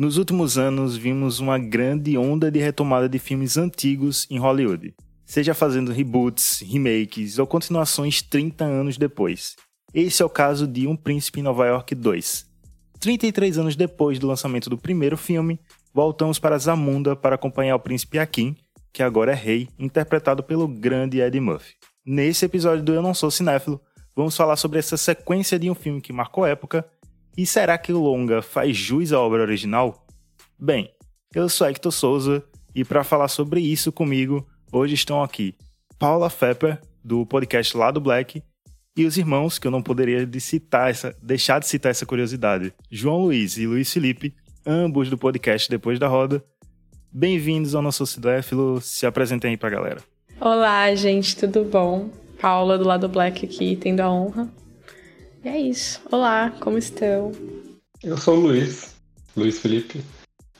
Nos últimos anos, vimos uma grande onda de retomada de filmes antigos em Hollywood, seja fazendo reboots, remakes ou continuações 30 anos depois. Esse é o caso de Um Príncipe em Nova York 2. 33 anos depois do lançamento do primeiro filme, voltamos para Zamunda para acompanhar o príncipe Akin, que agora é rei, interpretado pelo grande Eddie Murphy. Nesse episódio do Eu Não Sou Cinéfilo, vamos falar sobre essa sequência de um filme que marcou época e será que o longa faz jus à obra original? Bem, eu sou Hector Souza e para falar sobre isso comigo, hoje estão aqui Paula Fepper, do podcast Lado Black, e os irmãos, que eu não poderia de citar essa, deixar de citar essa curiosidade, João Luiz e Luiz Felipe, ambos do podcast Depois da Roda. Bem-vindos ao nosso Cinéfilo, se apresentem aí pra galera. Olá, gente, tudo bom? Paula do Lado Black aqui, tendo a honra e é isso. Olá, como estão? Eu sou o Luiz, Luiz Felipe,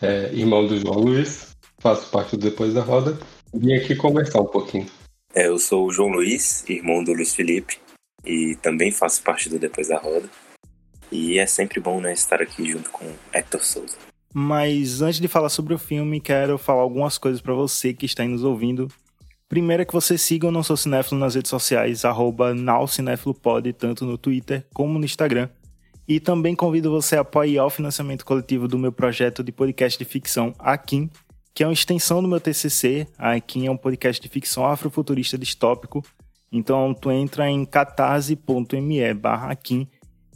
é, irmão do João Luiz, faço parte do Depois da Roda. Vim aqui conversar um pouquinho. É, eu sou o João Luiz, irmão do Luiz Felipe, e também faço parte do Depois da Roda. E é sempre bom né, estar aqui junto com Hector Souza. Mas antes de falar sobre o filme, quero falar algumas coisas para você que está aí nos ouvindo Primeiro é que você siga o Não Sou Cinéfilo nas redes sociais, arroba naucinefilopod, tanto no Twitter como no Instagram. E também convido você a apoiar o financiamento coletivo do meu projeto de podcast de ficção, Akin, que é uma extensão do meu TCC. Akin é um podcast de ficção afrofuturista distópico. Então tu entra em catarse.me barra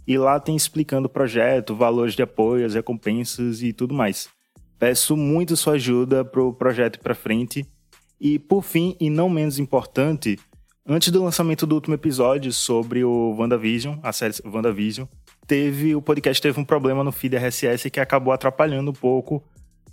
e lá tem explicando o projeto, valores de apoio, as recompensas e tudo mais. Peço muito sua ajuda para o projeto ir para frente e por fim, e não menos importante, antes do lançamento do último episódio sobre o WandaVision, a série WandaVision, teve o podcast teve um problema no feed RSS que acabou atrapalhando um pouco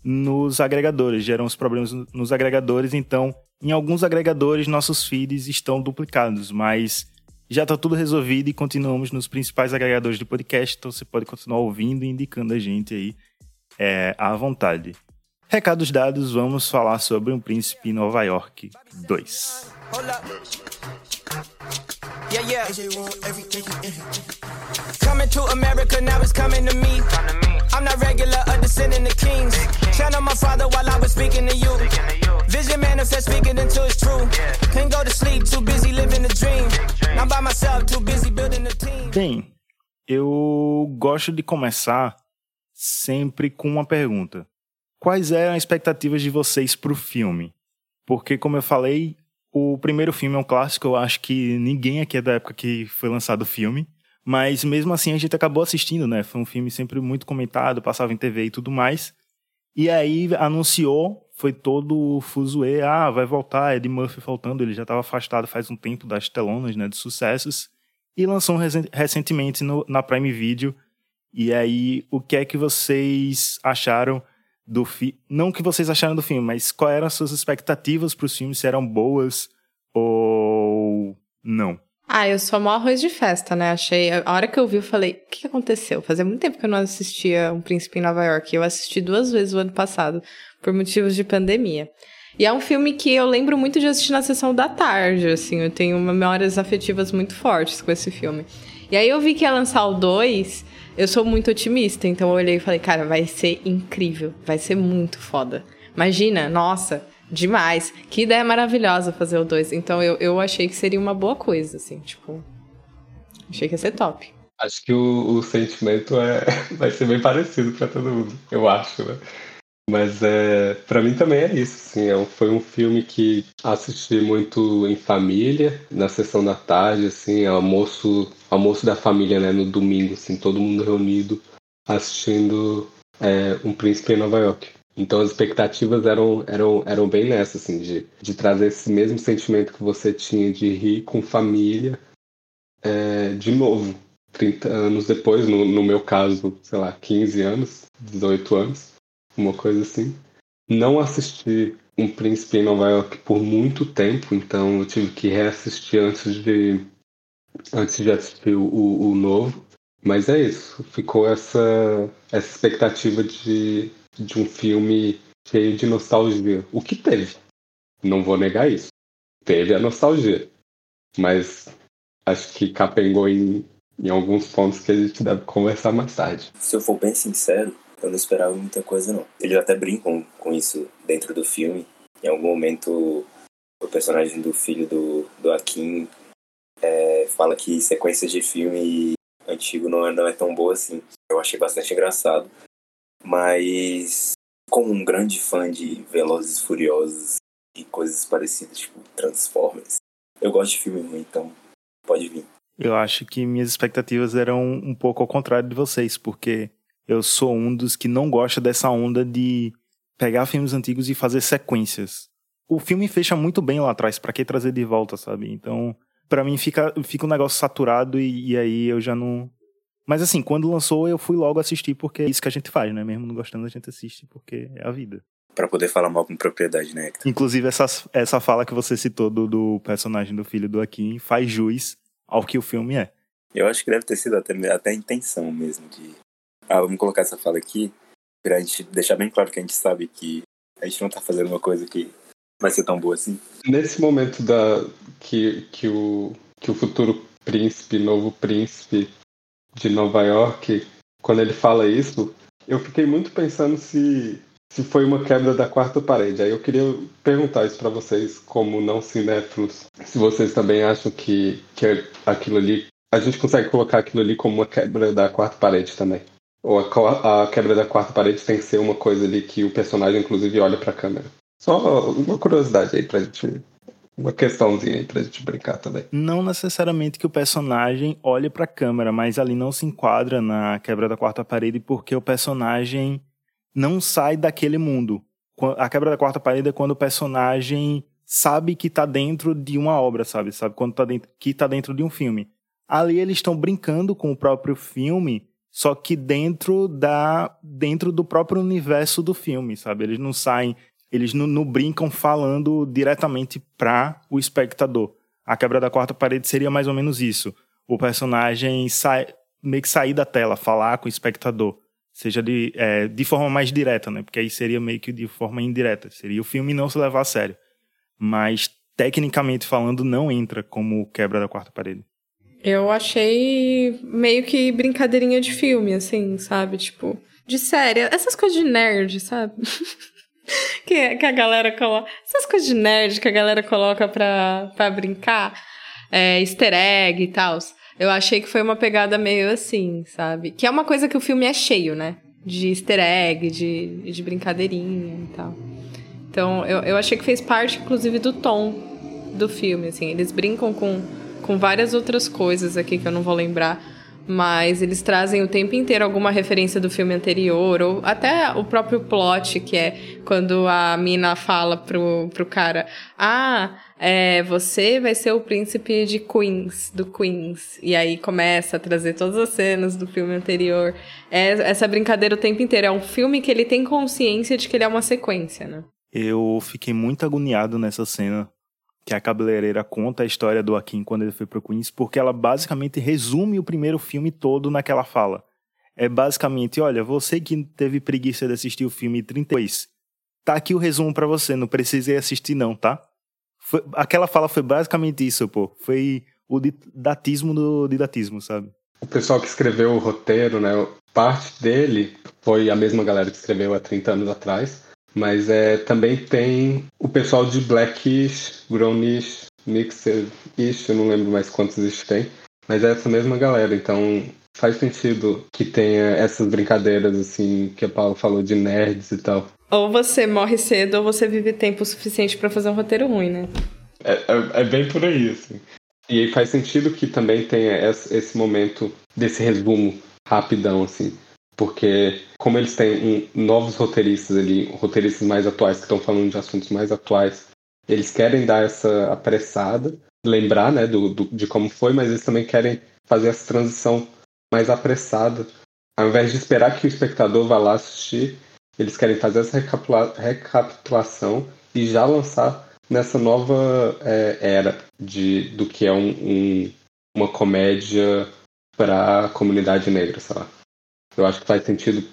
nos agregadores, geram os problemas nos agregadores, então em alguns agregadores nossos feeds estão duplicados, mas já está tudo resolvido e continuamos nos principais agregadores de podcast, então você pode continuar ouvindo e indicando a gente aí é, à vontade. Recados dados, vamos falar sobre Um Príncipe em Nova York 2. Yeah, yeah. Coming to America, now it's coming to me. I'm not regular, a descendant of kings. Channel my father while I was speaking to you. Vision manifest, speaking until it's true. Can't go to sleep, too busy living the dream. By myself, too busy building a team. Bem, eu gosto de começar sempre com uma pergunta quais eram as expectativas de vocês para o filme? Porque, como eu falei, o primeiro filme é um clássico, eu acho que ninguém aqui é da época que foi lançado o filme. Mas mesmo assim a gente acabou assistindo, né? Foi um filme sempre muito comentado, passava em TV e tudo mais. E aí anunciou, foi todo o fuzuê, ah, vai voltar, Ed Murphy faltando, ele já estava afastado faz um tempo das telonas, né, de sucessos. E lançou recentemente no, na Prime Video. E aí, o que é que vocês acharam do filme. Não o que vocês acharam do filme, mas quais eram as suas expectativas para os filmes, se eram boas ou não. Ah, eu sou mó arroz de festa, né? Achei. A hora que eu vi, eu falei: o que aconteceu? Fazia muito tempo que eu não assistia Um Príncipe em Nova York. Eu assisti duas vezes o ano passado, por motivos de pandemia. E é um filme que eu lembro muito de assistir na sessão da tarde, assim. Eu tenho memórias afetivas muito fortes com esse filme. E aí eu vi que ia lançar o 2 eu sou muito otimista, então eu olhei e falei, cara, vai ser incrível, vai ser muito foda. Imagina, nossa, demais. Que ideia maravilhosa fazer o 2. Então eu, eu achei que seria uma boa coisa, assim, tipo. Achei que ia ser top. Acho que o, o sentimento é, vai ser bem parecido para todo mundo, eu acho, né? Mas é, para mim também é isso. Assim, é um, foi um filme que assisti muito em família, na sessão da tarde, assim, almoço, almoço da família, né, no domingo, assim, todo mundo reunido assistindo é, Um Príncipe em Nova York. Então as expectativas eram, eram, eram bem nessas, assim, de, de trazer esse mesmo sentimento que você tinha de rir com família é, de novo. 30 anos depois, no, no meu caso, sei lá, 15 anos, 18 anos uma coisa assim. Não assisti Um Príncipe em Nova York por muito tempo, então eu tive que reassistir antes de antes de assistir o, o, novo. Mas é isso, ficou essa, essa expectativa de, de um filme cheio de nostalgia. O que teve, não vou negar isso. Teve a nostalgia, mas acho que capengou em, em alguns pontos que a gente deve conversar mais tarde. Se eu for bem sincero, eu não esperava muita coisa, não. Eles até brincam com isso dentro do filme. Em algum momento, o personagem do filho do, do Akin é, fala que sequências de filme antigo não é, não é tão boa assim. Eu achei bastante engraçado. Mas, como um grande fã de Velozes e Furiosos e coisas parecidas, tipo Transformers, eu gosto de filme ruim, então pode vir. Eu acho que minhas expectativas eram um pouco ao contrário de vocês, porque eu sou um dos que não gosta dessa onda de pegar filmes antigos e fazer sequências. O filme fecha muito bem lá atrás, para que trazer de volta, sabe? Então, para mim fica, fica um negócio saturado e, e, aí eu já não. Mas assim, quando lançou, eu fui logo assistir, porque é isso que a gente faz, né? Mesmo não gostando, a gente assiste, porque é a vida. Para poder falar mal com propriedade, né? Inclusive, essa, essa fala que você citou do, do personagem do filho do Akin faz jus ao que o filme é. Eu acho que deve ter sido até, até a intenção mesmo de. Ah, vamos colocar essa fala aqui, pra gente deixar bem claro que a gente sabe que a gente não tá fazendo uma coisa que vai ser tão boa assim. Nesse momento da que, que, o, que o futuro príncipe, novo príncipe de Nova York, quando ele fala isso, eu fiquei muito pensando se, se foi uma quebra da quarta parede. Aí eu queria perguntar isso para vocês, como não cinéfilos, se vocês também acham que, que aquilo ali. A gente consegue colocar aquilo ali como uma quebra da quarta parede também. Ou a, a quebra da quarta parede tem que ser uma coisa ali que o personagem, inclusive, olha para a câmera. Só uma curiosidade aí pra gente uma questãozinha aí pra gente brincar também. Não necessariamente que o personagem olhe pra câmera, mas ali não se enquadra na quebra da quarta parede porque o personagem não sai daquele mundo. A quebra da quarta parede é quando o personagem sabe que tá dentro de uma obra, sabe? Sabe quando tá dentro, que tá dentro de um filme. Ali eles estão brincando com o próprio filme, só que dentro da dentro do próprio universo do filme, sabe? Eles não saem eles não, não brincam falando diretamente para o espectador. A quebra da quarta parede seria mais ou menos isso. O personagem sai, meio que sair da tela, falar com o espectador. Seja de, é, de forma mais direta, né? Porque aí seria meio que de forma indireta. Seria o filme não se levar a sério. Mas, tecnicamente falando, não entra como quebra da quarta parede. Eu achei meio que brincadeirinha de filme, assim, sabe? Tipo, de série. Essas coisas de nerd, sabe? que, que a galera coloca. Essas coisas de nerd que a galera coloca pra, pra brincar. É, easter egg e tal. Eu achei que foi uma pegada meio assim, sabe? Que é uma coisa que o filme é cheio, né? De easter egg, de, de brincadeirinha e tal. Então, eu, eu achei que fez parte, inclusive, do tom do filme, assim. Eles brincam com, com várias outras coisas aqui que eu não vou lembrar mas eles trazem o tempo inteiro alguma referência do filme anterior, ou até o próprio plot, que é quando a mina fala pro, pro cara: Ah, é, você vai ser o príncipe de Queens, do Queens. E aí começa a trazer todas as cenas do filme anterior. É essa brincadeira o tempo inteiro. É um filme que ele tem consciência de que ele é uma sequência, né? Eu fiquei muito agoniado nessa cena que a cabeleireira conta a história do Akin quando ele foi pro Queens, porque ela basicamente resume o primeiro filme todo naquela fala. É basicamente, olha, você que teve preguiça de assistir o filme 32, tá aqui o resumo para você, não precisei assistir não, tá? Foi, aquela fala foi basicamente isso, pô. Foi o didatismo do didatismo, sabe? O pessoal que escreveu o roteiro, né, parte dele foi a mesma galera que escreveu há 30 anos atrás. Mas é, também tem o pessoal de Blackish, Grownish, Mixed-ish, eu não lembro mais quantos isso tem. Mas é essa mesma galera, então faz sentido que tenha essas brincadeiras, assim, que a Paula falou de nerds e tal. Ou você morre cedo ou você vive tempo suficiente para fazer um roteiro ruim, né? É, é, é, bem por aí, assim. E aí faz sentido que também tenha esse momento desse resumo rapidão, assim porque como eles têm novos roteiristas ali, roteiristas mais atuais que estão falando de assuntos mais atuais, eles querem dar essa apressada, lembrar né, do, do, de como foi, mas eles também querem fazer essa transição mais apressada. Ao invés de esperar que o espectador vá lá assistir, eles querem fazer essa recapitulação e já lançar nessa nova é, era de, do que é um, um, uma comédia para a comunidade negra, sei lá. Eu acho que faz sentido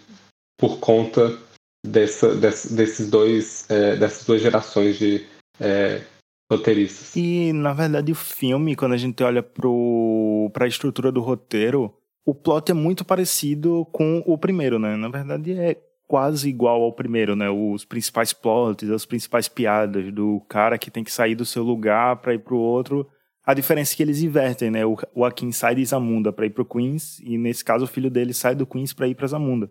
por conta dessa, desse, desses dois, é, dessas duas gerações de é, roteiristas. E, na verdade, o filme, quando a gente olha para a estrutura do roteiro, o plot é muito parecido com o primeiro, né? Na verdade, é quase igual ao primeiro, né? Os principais plots, as principais piadas do cara que tem que sair do seu lugar para ir pro outro. A diferença é que eles invertem, né? O Akin sai de Zamunda para ir pro Queens e nesse caso o filho dele sai do Queens para ir para Zamunda.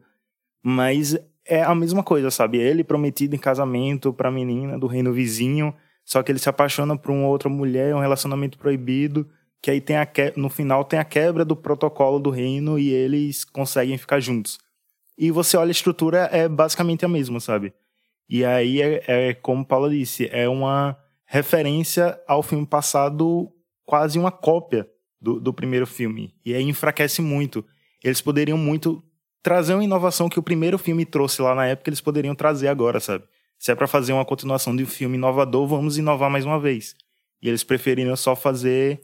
Mas é a mesma coisa, sabe? Ele prometido em casamento pra menina do reino vizinho, só que ele se apaixona por uma outra mulher, um relacionamento proibido, que aí tem a que... no final tem a quebra do protocolo do reino e eles conseguem ficar juntos. E você olha a estrutura, é basicamente a mesma, sabe? E aí é, é como Paula disse, é uma referência ao filme passado, quase uma cópia do, do primeiro filme. E aí enfraquece muito. Eles poderiam muito trazer uma inovação que o primeiro filme trouxe lá na época, eles poderiam trazer agora, sabe? Se é para fazer uma continuação de um filme inovador, vamos inovar mais uma vez. E eles preferiram só fazer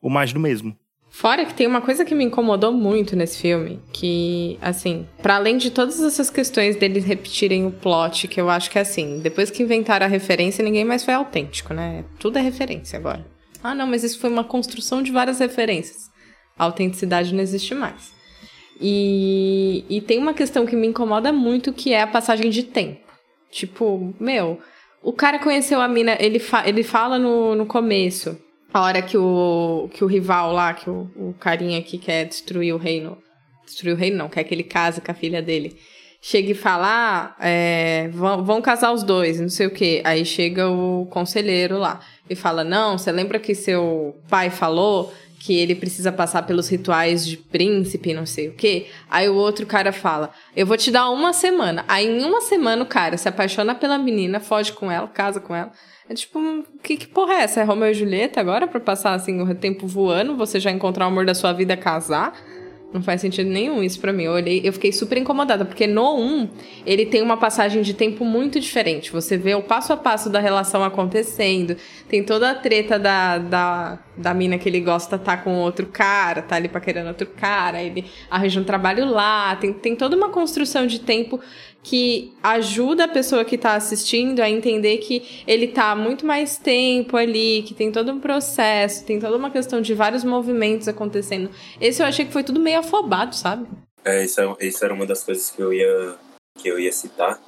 o mais do mesmo. Fora que tem uma coisa que me incomodou muito nesse filme, que, assim, para além de todas essas questões deles repetirem o plot, que eu acho que é assim, depois que inventaram a referência, ninguém mais foi autêntico, né? Tudo é referência agora. Ah, não, mas isso foi uma construção de várias referências. A autenticidade não existe mais. E, e tem uma questão que me incomoda muito, que é a passagem de tempo. Tipo, meu, o cara conheceu a mina, ele, fa ele fala no, no começo a hora que o, que o rival lá, que o, o carinha que quer destruir o reino. Destruir o reino não, quer que ele case com a filha dele. Chega e fala, ah, é, vão, vão casar os dois, não sei o quê. Aí chega o conselheiro lá e fala: Não, você lembra que seu pai falou que ele precisa passar pelos rituais de príncipe, não sei o quê. Aí o outro cara fala: Eu vou te dar uma semana. Aí em uma semana o cara se apaixona pela menina, foge com ela, casa com ela. É tipo, que, que porra é essa? É Romeu e Julieta agora pra passar assim o tempo voando, você já encontrar o amor da sua vida casar? Não faz sentido nenhum isso para mim. Eu olhei, eu fiquei super incomodada, porque no 1, ele tem uma passagem de tempo muito diferente. Você vê o passo a passo da relação acontecendo. Tem toda a treta da, da, da mina que ele gosta tá com outro cara, tá ali paquerando outro cara, ele arranja um trabalho lá. Tem, tem toda uma construção de tempo que ajuda a pessoa que está assistindo a entender que ele está muito mais tempo ali, que tem todo um processo, tem toda uma questão de vários movimentos acontecendo. Esse eu achei que foi tudo meio afobado, sabe? É, isso, é, isso era uma das coisas que eu ia, que eu ia citar,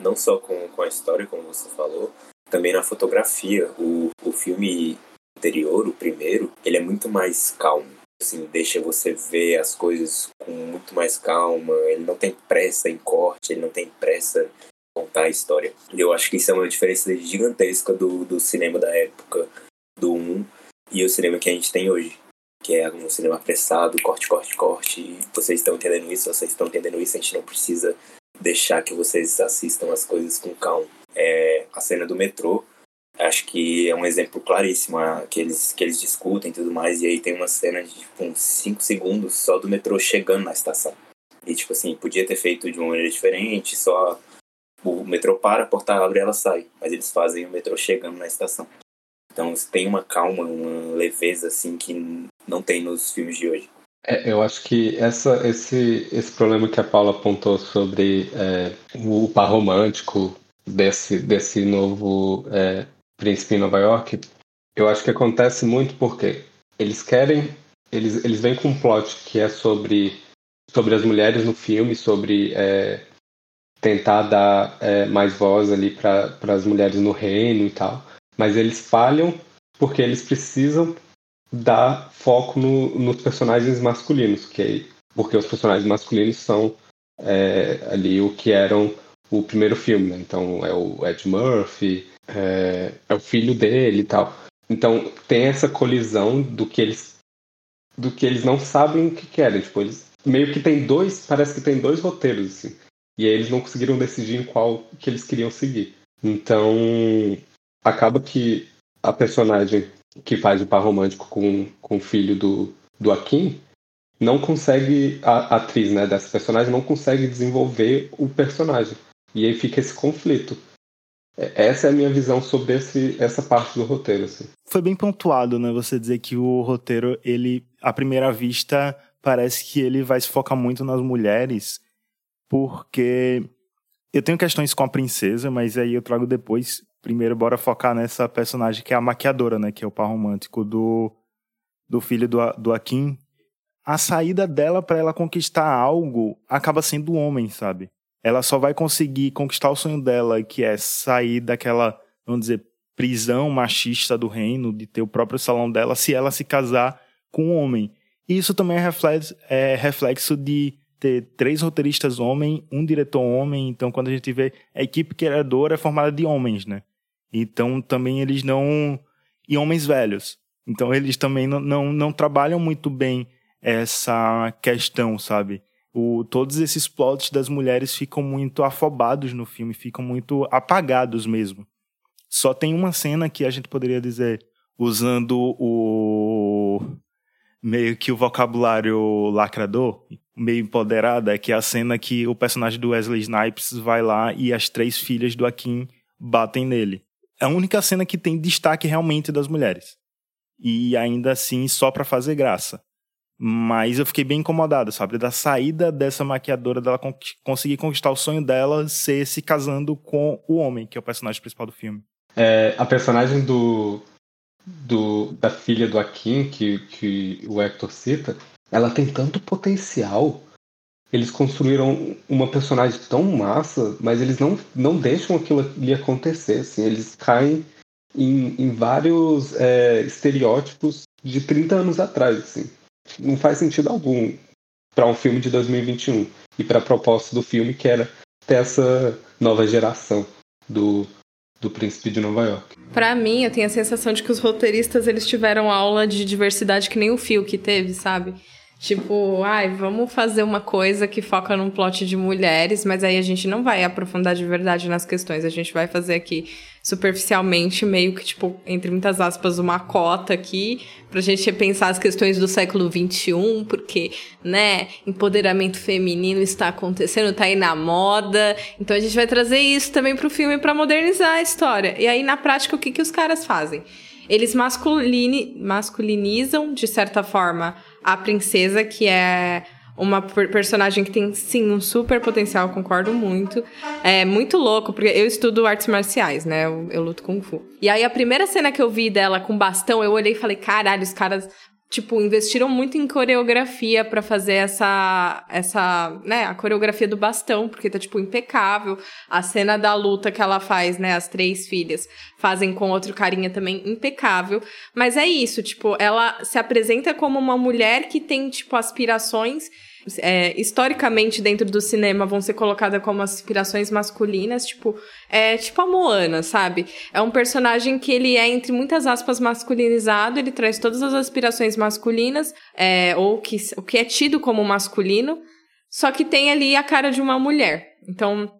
não só com, com a história, como você falou, também na fotografia. O, o filme anterior, o primeiro, ele é muito mais calmo assim, deixa você ver as coisas com muito mais calma. Ele não tem pressa em corte, ele não tem pressa em contar a história. E eu acho que isso é uma diferença gigantesca do, do cinema da época do 1 e o cinema que a gente tem hoje. Que é um cinema apressado, corte, corte, corte. Vocês estão entendendo isso, vocês estão entendendo isso, a gente não precisa deixar que vocês assistam as coisas com calma. É a cena do metrô acho que é um exemplo claríssimo que eles, que eles discutem e tudo mais. E aí tem uma cena de tipo, uns 5 segundos só do metrô chegando na estação. E tipo assim, podia ter feito de uma maneira diferente, só o metrô para, a porta abre e ela sai. Mas eles fazem o metrô chegando na estação. Então tem uma calma, uma leveza assim que não tem nos filmes de hoje. É, eu acho que essa, esse, esse problema que a Paula apontou sobre é, o par romântico desse, desse novo é, Príncipe em Nova York, eu acho que acontece muito porque eles querem, eles, eles vêm com um plot que é sobre, sobre as mulheres no filme, sobre é, tentar dar é, mais voz ali para as mulheres no reino e tal, mas eles falham porque eles precisam dar foco no, nos personagens masculinos, que, porque os personagens masculinos são é, ali o que eram o primeiro filme, né? Então é o Ed Murphy, é, é o filho dele e tal. Então tem essa colisão do que eles do que eles não sabem o que querem. Tipo, eles meio que tem dois, parece que tem dois roteiros assim. E aí eles não conseguiram decidir em qual que eles queriam seguir. Então acaba que a personagem que faz o par romântico com, com o filho do, do Akin não consegue, a, a atriz né, dessa personagem não consegue desenvolver o personagem. E aí fica esse conflito. Essa é a minha visão sobre esse, essa parte do roteiro. Assim. Foi bem pontuado, né? Você dizer que o roteiro, ele, à primeira vista, parece que ele vai se focar muito nas mulheres, porque eu tenho questões com a princesa, mas aí eu trago depois. Primeiro, bora focar nessa personagem que é a maquiadora, né? Que é o par romântico do, do filho do, do Akin. a saída dela para ela conquistar algo acaba sendo o homem, sabe? Ela só vai conseguir conquistar o sonho dela, que é sair daquela, vamos dizer, prisão machista do reino, de ter o próprio salão dela, se ela se casar com um homem. E isso também é reflexo, é reflexo de ter três roteiristas homens, um diretor homem. Então, quando a gente vê a equipe criadora é formada de homens, né? Então, também eles não. E homens velhos. Então, eles também não, não, não trabalham muito bem essa questão, sabe? O, todos esses plots das mulheres ficam muito afobados no filme, ficam muito apagados mesmo. Só tem uma cena que a gente poderia dizer, usando o meio que o vocabulário lacrador, meio empoderada, é que é a cena que o personagem do Wesley Snipes vai lá e as três filhas do Akin batem nele. É a única cena que tem destaque realmente das mulheres. E ainda assim só para fazer graça. Mas eu fiquei bem incomodado, sabe? Da saída dessa maquiadora, dela con conseguir conquistar o sonho dela ser se casando com o homem, que é o personagem principal do filme. É, a personagem do, do da filha do Akin, que, que o Hector cita, ela tem tanto potencial. Eles construíram uma personagem tão massa, mas eles não, não deixam aquilo ali acontecer. Assim, eles caem em, em vários é, estereótipos de 30 anos atrás. Assim não faz sentido algum para um filme de 2021 e para a proposta do filme que era ter essa nova geração do do Príncipe de Nova York. Para mim, eu tenho a sensação de que os roteiristas eles tiveram aula de diversidade que nem o Phil que teve, sabe? Tipo, ai, vamos fazer uma coisa que foca num plot de mulheres, mas aí a gente não vai aprofundar de verdade nas questões. A gente vai fazer aqui superficialmente, meio que, tipo, entre muitas aspas, uma cota aqui, pra gente repensar as questões do século XXI, porque, né, empoderamento feminino está acontecendo, tá aí na moda. Então a gente vai trazer isso também pro filme para modernizar a história. E aí, na prática, o que, que os caras fazem? Eles masculini masculinizam, de certa forma, a princesa, que é uma personagem que tem, sim, um super potencial, concordo muito. É muito louco, porque eu estudo artes marciais, né? Eu, eu luto Kung Fu. E aí, a primeira cena que eu vi dela com bastão, eu olhei e falei, caralho, os caras tipo, investiram muito em coreografia para fazer essa, essa, né, a coreografia do bastão, porque tá, tipo, impecável. A cena da luta que ela faz, né, as três filhas fazem com outro carinha também impecável. Mas é isso, tipo, ela se apresenta como uma mulher que tem, tipo, aspirações é, historicamente dentro do cinema vão ser colocadas como aspirações masculinas, tipo, é tipo a Moana, sabe? É um personagem que ele é, entre muitas aspas, masculinizado, ele traz todas as aspirações masculinas, é, ou que, o que é tido como masculino, só que tem ali a cara de uma mulher. Então,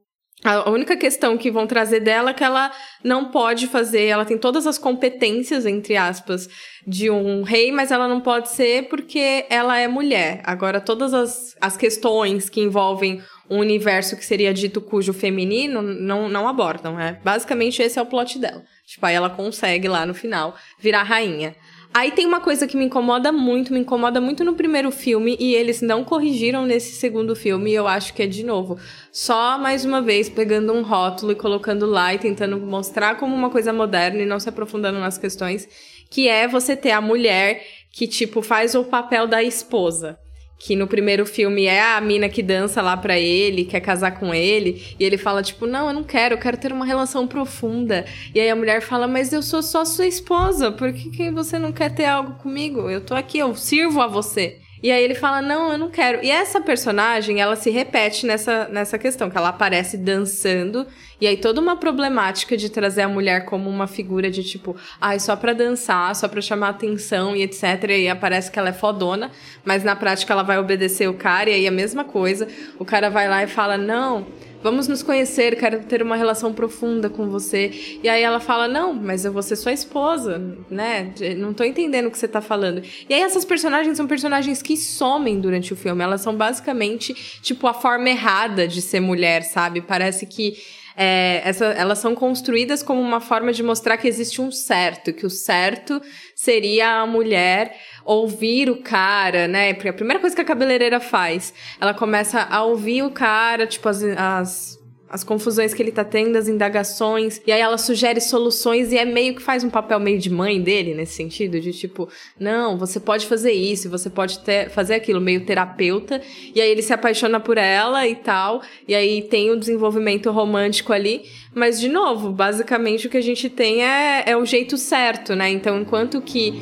a única questão que vão trazer dela é que ela não pode fazer, ela tem todas as competências, entre aspas, de um rei, mas ela não pode ser porque ela é mulher. Agora, todas as, as questões que envolvem um universo que seria dito cujo feminino não, não abordam. É? Basicamente, esse é o plot dela. Tipo, aí ela consegue lá no final virar rainha. Aí tem uma coisa que me incomoda muito, me incomoda muito no primeiro filme e eles não corrigiram nesse segundo filme, e eu acho que é de novo. Só mais uma vez pegando um rótulo e colocando lá e tentando mostrar como uma coisa moderna e não se aprofundando nas questões, que é você ter a mulher que tipo faz o papel da esposa que no primeiro filme é a mina que dança lá pra ele, quer casar com ele, e ele fala, tipo, não, eu não quero, eu quero ter uma relação profunda. E aí a mulher fala, mas eu sou só sua esposa, por que, que você não quer ter algo comigo? Eu tô aqui, eu sirvo a você. E aí ele fala: Não, eu não quero. E essa personagem, ela se repete nessa, nessa questão, que ela aparece dançando. E aí toda uma problemática de trazer a mulher como uma figura de tipo, ai, ah, só pra dançar, só pra chamar atenção e etc. E aparece que ela é fodona, mas na prática ela vai obedecer o cara, e aí a mesma coisa. O cara vai lá e fala: Não vamos nos conhecer, quero ter uma relação profunda com você. E aí ela fala: Não, mas eu vou ser sua esposa, né? Não tô entendendo o que você tá falando. E aí essas personagens são personagens que somem durante o filme. Elas são basicamente, tipo, a forma errada de ser mulher, sabe? Parece que. É, essa, elas são construídas como uma forma de mostrar que existe um certo, que o certo seria a mulher ouvir o cara, né? Porque a primeira coisa que a cabeleireira faz, ela começa a ouvir o cara, tipo, as, as as confusões que ele tá tendo, as indagações, e aí ela sugere soluções e é meio que faz um papel meio de mãe dele nesse sentido, de tipo, não, você pode fazer isso, você pode ter, fazer aquilo, meio terapeuta, e aí ele se apaixona por ela e tal, e aí tem o desenvolvimento romântico ali, mas de novo, basicamente o que a gente tem é, é o jeito certo, né? Então, enquanto que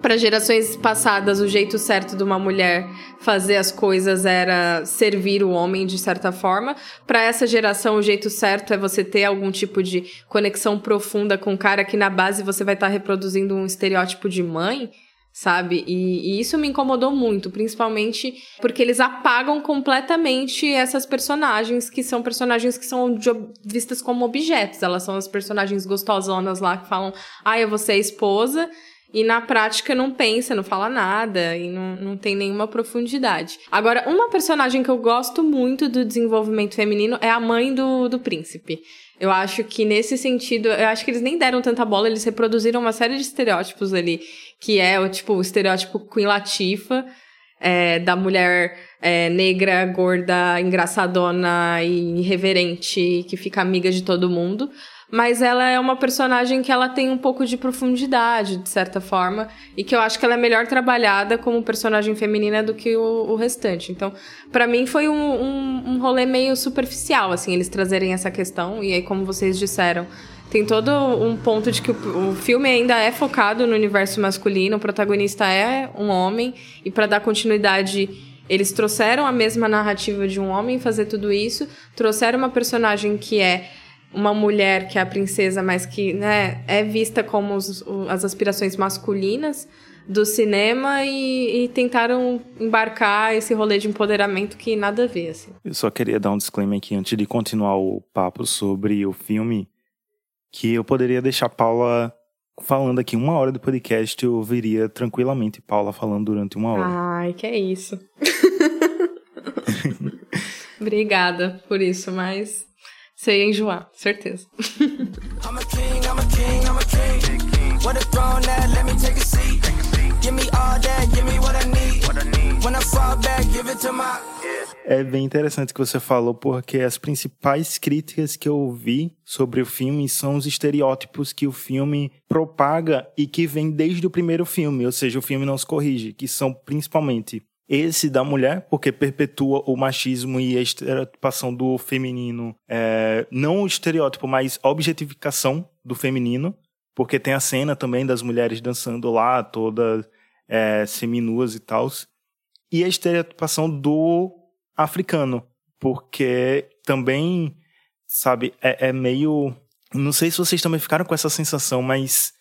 para gerações passadas, o jeito certo de uma mulher fazer as coisas era servir o homem de certa forma. Para essa geração, o jeito certo é você ter algum tipo de conexão profunda com o cara que na base você vai estar tá reproduzindo um estereótipo de mãe, sabe? E, e, isso me incomodou muito, principalmente porque eles apagam completamente essas personagens que são personagens que são vistas como objetos. Elas são as personagens gostosonas lá que falam: ah, eu vou ser a esposa e na prática não pensa, não fala nada e não, não tem nenhuma profundidade. Agora, uma personagem que eu gosto muito do desenvolvimento feminino é a mãe do, do príncipe. Eu acho que nesse sentido, eu acho que eles nem deram tanta bola, eles reproduziram uma série de estereótipos ali, que é o tipo o estereótipo Queen Latifah, é, da mulher é, negra, gorda, engraçadona e irreverente, que fica amiga de todo mundo mas ela é uma personagem que ela tem um pouco de profundidade, de certa forma, e que eu acho que ela é melhor trabalhada como personagem feminina do que o, o restante. Então, para mim foi um, um, um rolê meio superficial, assim, eles trazerem essa questão, e aí, como vocês disseram, tem todo um ponto de que o, filme ainda é focado no universo masculino, o protagonista é um homem, e para dar continuidade, eles trouxeram a mesma narrativa de um homem fazer tudo isso, trouxeram uma personagem que é uma mulher que é a princesa, mas que né, é vista como os, as aspirações masculinas do cinema e, e, tentaram embarcar esse rolê de empoderamento que nada a ver. Assim. Eu só queria dar um disclaimer aqui antes de continuar o papo sobre o filme, que eu poderia deixar Paula falando aqui uma hora do podcast, eu ouviria tranquilamente Paula falando durante uma hora. Ai, que é isso. Obrigada por isso, mas você ia enjoar, certeza. É bem interessante que você falou, porque as principais críticas que eu ouvi sobre o filme são os estereótipos que o filme propaga e que vem desde o primeiro filme, ou seja, o filme não se corrige, que são principalmente esse da mulher, porque perpetua o machismo e a estereotipação do feminino. É, não o estereótipo, mas a objetificação do feminino, porque tem a cena também das mulheres dançando lá, todas é, seminuas e tal. E a estereotipação do africano, porque também, sabe, é, é meio. Não sei se vocês também ficaram com essa sensação, mas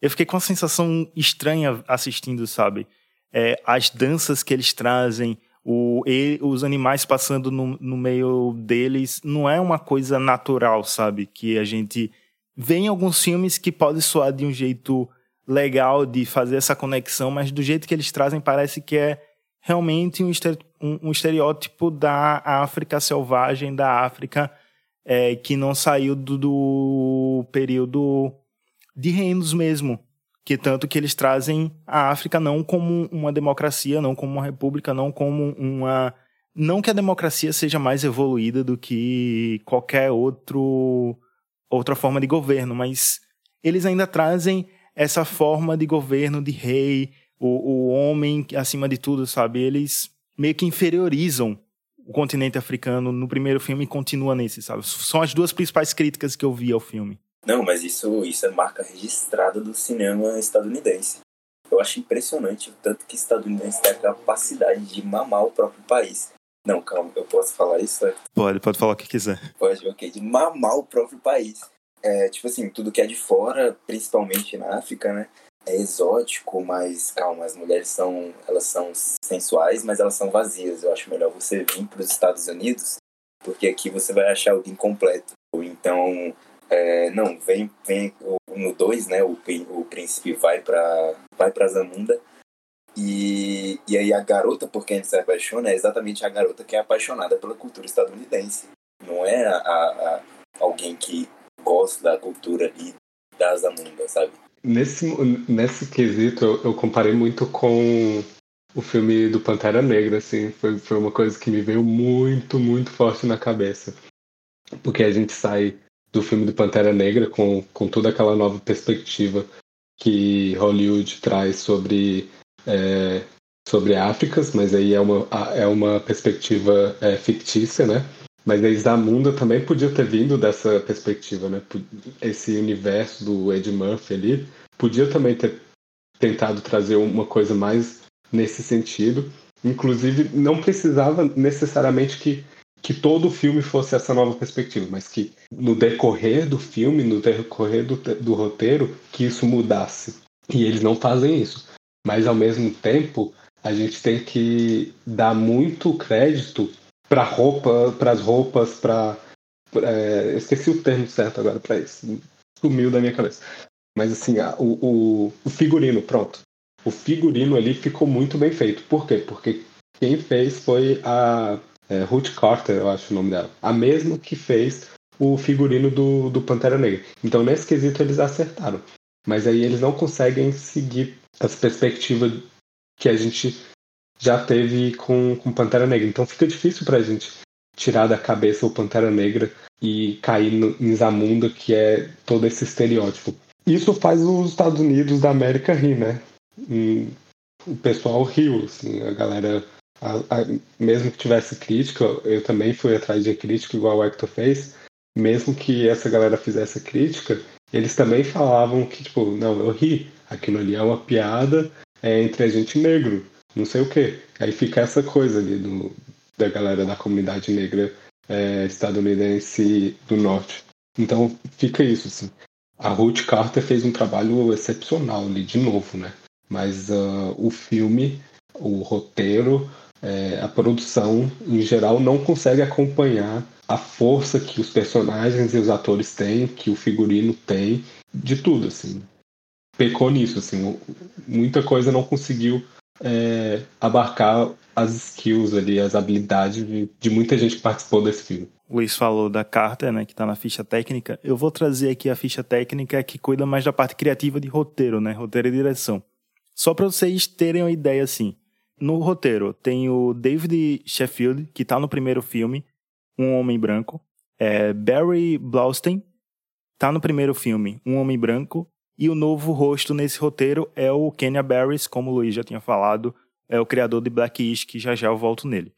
eu fiquei com uma sensação estranha assistindo, sabe? É, as danças que eles trazem, o, os animais passando no, no meio deles, não é uma coisa natural, sabe? Que a gente vê em alguns filmes que pode soar de um jeito legal de fazer essa conexão, mas do jeito que eles trazem parece que é realmente um, um, um estereótipo da África selvagem, da África é, que não saiu do, do período de reinos mesmo, que tanto que eles trazem a África não como uma democracia, não como uma república, não como uma não que a democracia seja mais evoluída do que qualquer outro outra forma de governo, mas eles ainda trazem essa forma de governo de rei, o, o homem acima de tudo, sabe? Eles meio que inferiorizam o continente africano no primeiro filme e continua nesse, sabe? São as duas principais críticas que eu vi ao filme. Não, mas isso, isso é marca registrada do cinema estadunidense. Eu acho impressionante o tanto que estadunidense tem a capacidade de mamar o próprio país. Não, calma, eu posso falar isso? Pode, pode falar o que quiser. Pode, ok, de mamar o próprio país. É, tipo assim, tudo que é de fora, principalmente na África, né? É exótico, mas calma, as mulheres são, elas são sensuais, mas elas são vazias. Eu acho melhor você vir para os Estados Unidos, porque aqui você vai achar alguém completo. Então, é, não, vem, vem no 2, né? O, o príncipe vai para vai pra Zamunda. E, e aí a garota por quem ele se apaixona é exatamente a garota que é apaixonada pela cultura estadunidense. Não é a, a, alguém que gosta da cultura ali da Zamunda, sabe? Nesse, nesse quesito, eu, eu comparei muito com o filme do Pantera Negra, assim. Foi, foi uma coisa que me veio muito, muito forte na cabeça porque a gente sai do filme do Pantera Negra com, com toda aquela nova perspectiva que Hollywood traz sobre, é, sobre Áfricas, mas aí é uma, é uma perspectiva é, fictícia, né? Mas a Zamunda também podia ter vindo dessa perspectiva, né? Esse universo do Ed Murphy ali podia também ter tentado trazer uma coisa mais nesse sentido. Inclusive, não precisava necessariamente que, que todo o filme fosse essa nova perspectiva, mas que no decorrer do filme, no decorrer do, do roteiro, que isso mudasse. E eles não fazem isso. Mas ao mesmo tempo, a gente tem que dar muito crédito para roupa, para as roupas, para é, esqueci o termo certo agora para isso, sumiu da minha cabeça. Mas assim, a, o, o, figurino, pronto. O figurino ali ficou muito bem feito. Por quê? Porque quem fez foi a é, Ruth Carter, eu acho o nome dela. A mesma que fez o figurino do, do Pantera Negra. Então, nesse quesito, eles acertaram. Mas aí eles não conseguem seguir as perspectivas que a gente já teve com, com Pantera Negra. Então fica difícil pra gente tirar da cabeça o Pantera Negra e cair no, em Zamunda, que é todo esse estereótipo. Isso faz os Estados Unidos da América rir, né? E o pessoal riu, assim, a galera. A, a, mesmo que tivesse crítica, eu também fui atrás de crítica, igual o Hector fez. Mesmo que essa galera fizesse crítica, eles também falavam que, tipo, não, eu ri. Aquilo ali é uma piada é, entre a gente negro não sei o quê. Aí fica essa coisa ali do, da galera da comunidade negra é, estadunidense do norte. Então fica isso, assim. A Ruth Carter fez um trabalho excepcional ali, de novo, né? Mas uh, o filme, o roteiro, é, a produção, em geral, não consegue acompanhar a força que os personagens e os atores têm, que o figurino tem, de tudo, assim. Pecou nisso, assim. Muita coisa não conseguiu é, abarcar as skills ali, as habilidades de, de, muita gente que participou desse filme. O Luiz falou da carta, né, que está na ficha técnica. Eu vou trazer aqui a ficha técnica que cuida mais da parte criativa de roteiro, né, roteiro e direção. Só para vocês terem uma ideia assim. No roteiro tem o David Sheffield, que está no primeiro filme, Um Homem Branco. É Barry Blaustein, está no primeiro filme, Um Homem Branco. E o novo rosto nesse roteiro é o Kenya Barris, como o Luiz já tinha falado, é o criador de Blackish, que já já eu volto nele.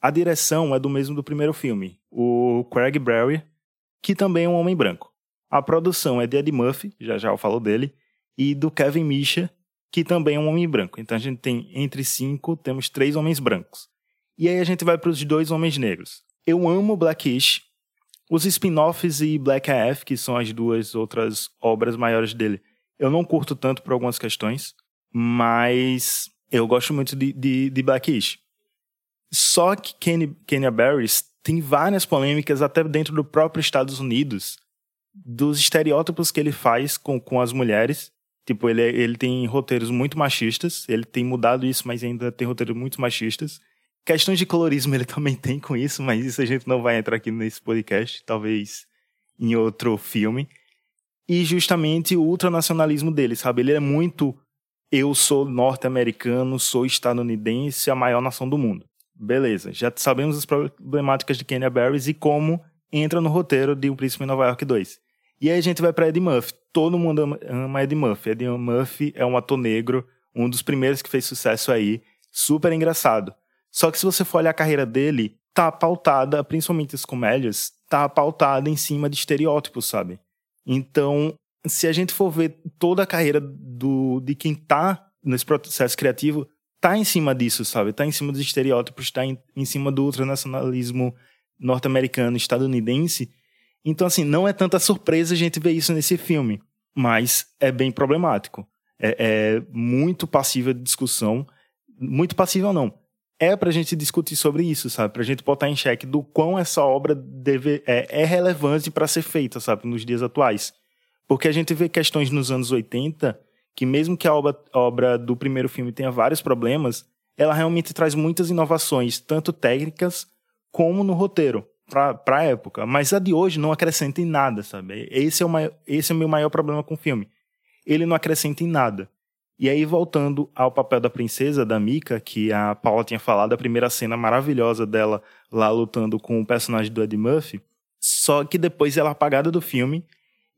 A direção é do mesmo do primeiro filme, o Craig Brewer, que também é um homem branco. A produção é de Eddie Murphy, já já eu falo dele, e do Kevin Misha, que também é um homem branco. Então a gente tem entre cinco, temos três homens brancos. E aí a gente vai para os dois homens negros. Eu amo Blackish, os spin-offs e Black AF, que são as duas outras obras maiores dele, eu não curto tanto por algumas questões, mas eu gosto muito de, de, de Blackish. Só que Kenny, Kenya Barris tem várias polêmicas até dentro do próprio Estados Unidos dos estereótipos que ele faz com, com as mulheres. Tipo, ele, ele tem roteiros muito machistas, ele tem mudado isso, mas ainda tem roteiros muito machistas. Questões de colorismo ele também tem com isso, mas isso a gente não vai entrar aqui nesse podcast, talvez em outro filme. E justamente o ultranacionalismo dele, sabe? Ele é muito eu sou norte-americano, sou estadunidense, a maior nação do mundo. Beleza, já sabemos as problemáticas de Kenya Barris e como entra no roteiro de Um Príncipe em Nova York 2. E aí a gente vai para Eddie Murphy. Todo mundo ama, Eddie Murphy. Eddie Murphy é um ator negro, um dos primeiros que fez sucesso aí, super engraçado. Só que se você for olhar a carreira dele, tá pautada, principalmente as comédias, tá pautada em cima de estereótipos, sabe? Então, se a gente for ver toda a carreira do, de quem tá nesse processo criativo, tá em cima disso, sabe? Tá em cima dos estereótipos, tá em, em cima do ultranacionalismo norte-americano, estadunidense. Então, assim, não é tanta surpresa a gente ver isso nesse filme, mas é bem problemático. É, é muito passível de discussão. Muito passível, não é pra gente discutir sobre isso, sabe? Pra gente botar em xeque do quão essa obra deve, é, é relevante para ser feita, sabe? Nos dias atuais. Porque a gente vê questões nos anos 80 que mesmo que a obra, a obra do primeiro filme tenha vários problemas, ela realmente traz muitas inovações, tanto técnicas como no roteiro, para a época. Mas a de hoje não acrescenta em nada, sabe? Esse é, o maior, esse é o meu maior problema com o filme. Ele não acrescenta em nada. E aí, voltando ao papel da princesa, da Mika, que a Paula tinha falado, a primeira cena maravilhosa dela lá lutando com o personagem do Ed Murphy, Só que depois ela é apagada do filme.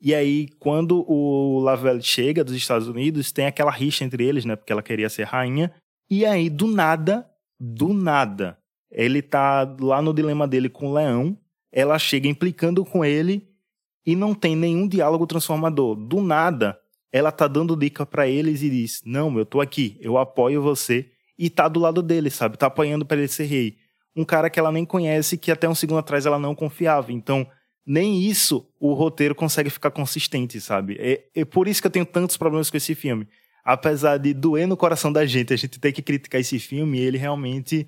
E aí, quando o Lavelle chega dos Estados Unidos, tem aquela rixa entre eles, né? Porque ela queria ser rainha. E aí, do nada, do nada, ele tá lá no dilema dele com o leão. Ela chega implicando com ele e não tem nenhum diálogo transformador. Do nada, ela tá dando dica para eles e diz: Não, eu tô aqui, eu apoio você. E tá do lado dele, sabe? Tá apoiando para ele ser rei. Um cara que ela nem conhece, que até um segundo atrás ela não confiava. Então, nem isso o roteiro consegue ficar consistente, sabe? É, é por isso que eu tenho tantos problemas com esse filme. Apesar de doer no coração da gente, a gente ter que criticar esse filme, ele realmente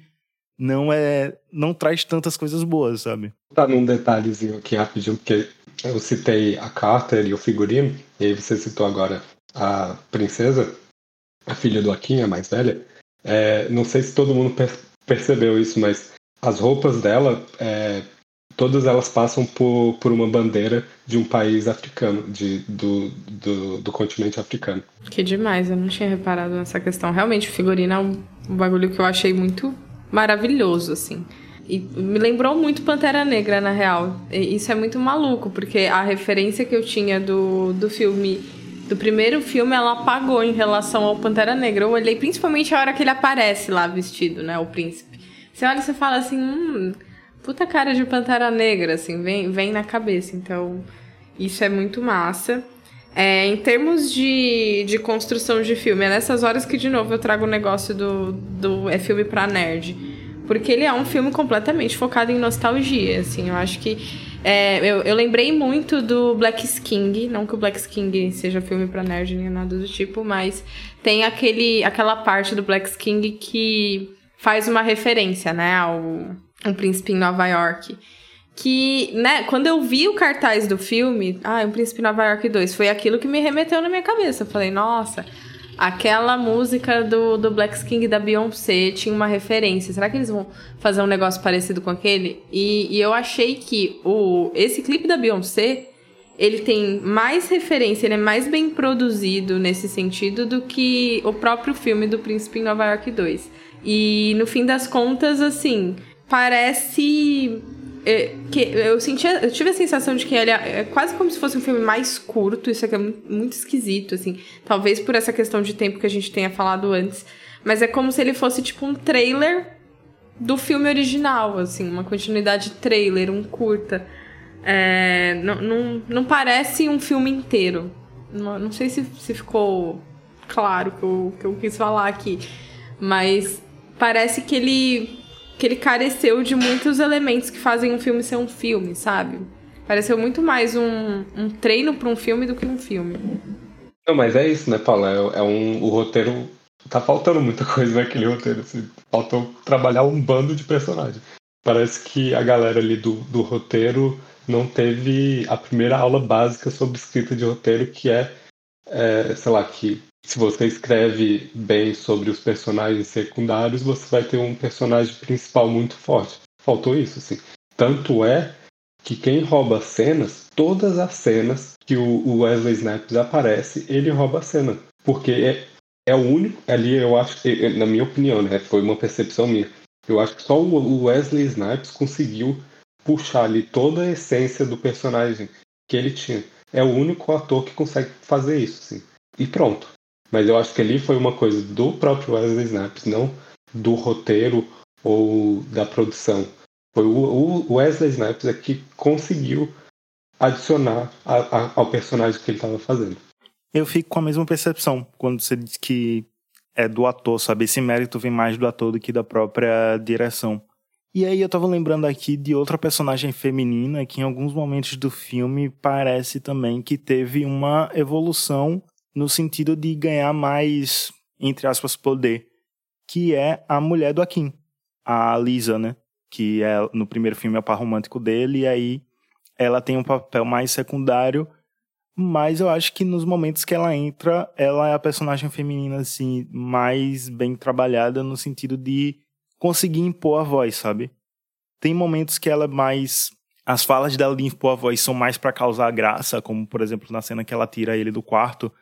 não é não traz tantas coisas boas, sabe? Tá num detalhezinho aqui rapidinho, porque eu citei a Carter e o figurino, e aí você citou agora a princesa, a filha do Akin, a mais velha. É, não sei se todo mundo per percebeu isso, mas as roupas dela, é, todas elas passam por, por uma bandeira de um país africano, de, do, do, do, continente africano. Que demais, eu não tinha reparado nessa questão. Realmente, o figurino é um, um bagulho que eu achei muito maravilhoso, assim. E me lembrou muito Pantera Negra, na real. E isso é muito maluco, porque a referência que eu tinha do, do filme, do primeiro filme, ela apagou em relação ao Pantera Negra. Eu olhei principalmente a hora que ele aparece lá vestido, né? O príncipe. Você olha e você fala assim, hum, puta cara de Pantera Negra, assim, vem, vem na cabeça. Então, isso é muito massa. É, em termos de, de construção de filme, é nessas horas que, de novo, eu trago o negócio do, do é filme pra nerd porque ele é um filme completamente focado em nostalgia, assim. Eu acho que. É, eu, eu lembrei muito do Black King, não que o Black King seja filme pra nerd nem nada do tipo, mas tem aquele, aquela parte do Black King que faz uma referência, né, ao um príncipe em Nova York. Que, né, quando eu vi o cartaz do filme, ah, um príncipe Nova York 2, foi aquilo que me remeteu na minha cabeça. Eu falei, nossa, aquela música do, do Black King da Beyoncé tinha uma referência. Será que eles vão fazer um negócio parecido com aquele? E, e eu achei que o, esse clipe da Beyoncé ele tem mais referência, ele é mais bem produzido nesse sentido do que o próprio filme do Príncipe em Nova York 2. E no fim das contas, assim, parece é, que eu sentia, eu tive a sensação de que ele é, é quase como se fosse um filme mais curto, isso aqui é muito, muito esquisito, assim. Talvez por essa questão de tempo que a gente tenha falado antes. Mas é como se ele fosse tipo um trailer do filme original, assim, uma continuidade de trailer, um curta. É, não, não, não parece um filme inteiro. Não, não sei se, se ficou claro que eu, que eu quis falar aqui. Mas parece que ele que ele careceu de muitos elementos que fazem um filme ser um filme, sabe? Pareceu muito mais um, um treino para um filme do que um filme. Não, mas é isso, né, Paula? É, é, um, o roteiro. Tá faltando muita coisa naquele roteiro. Assim. Faltou trabalhar um bando de personagens. Parece que a galera ali do, do roteiro não teve a primeira aula básica sobre escrita de roteiro, que é, é sei lá, que se você escreve bem sobre os personagens secundários, você vai ter um personagem principal muito forte. Faltou isso, assim. Tanto é que quem rouba cenas, todas as cenas que o Wesley Snipes aparece, ele rouba a cena. Porque é, é o único. Ali eu acho, na minha opinião, né? Foi uma percepção minha. Eu acho que só o Wesley Snipes conseguiu puxar ali toda a essência do personagem que ele tinha. É o único ator que consegue fazer isso, sim. E pronto. Mas eu acho que ali foi uma coisa do próprio Wesley Snipes, não do roteiro ou da produção. Foi o Wesley Snipes é que conseguiu adicionar a, a, ao personagem que ele estava fazendo. Eu fico com a mesma percepção quando você diz que é do ator, sabe? Esse mérito vem mais do ator do que da própria direção. E aí eu tava lembrando aqui de outra personagem feminina que em alguns momentos do filme parece também que teve uma evolução no sentido de ganhar mais, entre aspas, poder, que é a mulher do Akin, a Lisa, né? Que é no primeiro filme é o par romântico dele, e aí ela tem um papel mais secundário, mas eu acho que nos momentos que ela entra, ela é a personagem feminina, assim, mais bem trabalhada no sentido de conseguir impor a voz, sabe? Tem momentos que ela é mais. As falas dela de impor a voz são mais para causar graça, como por exemplo na cena que ela tira ele do quarto,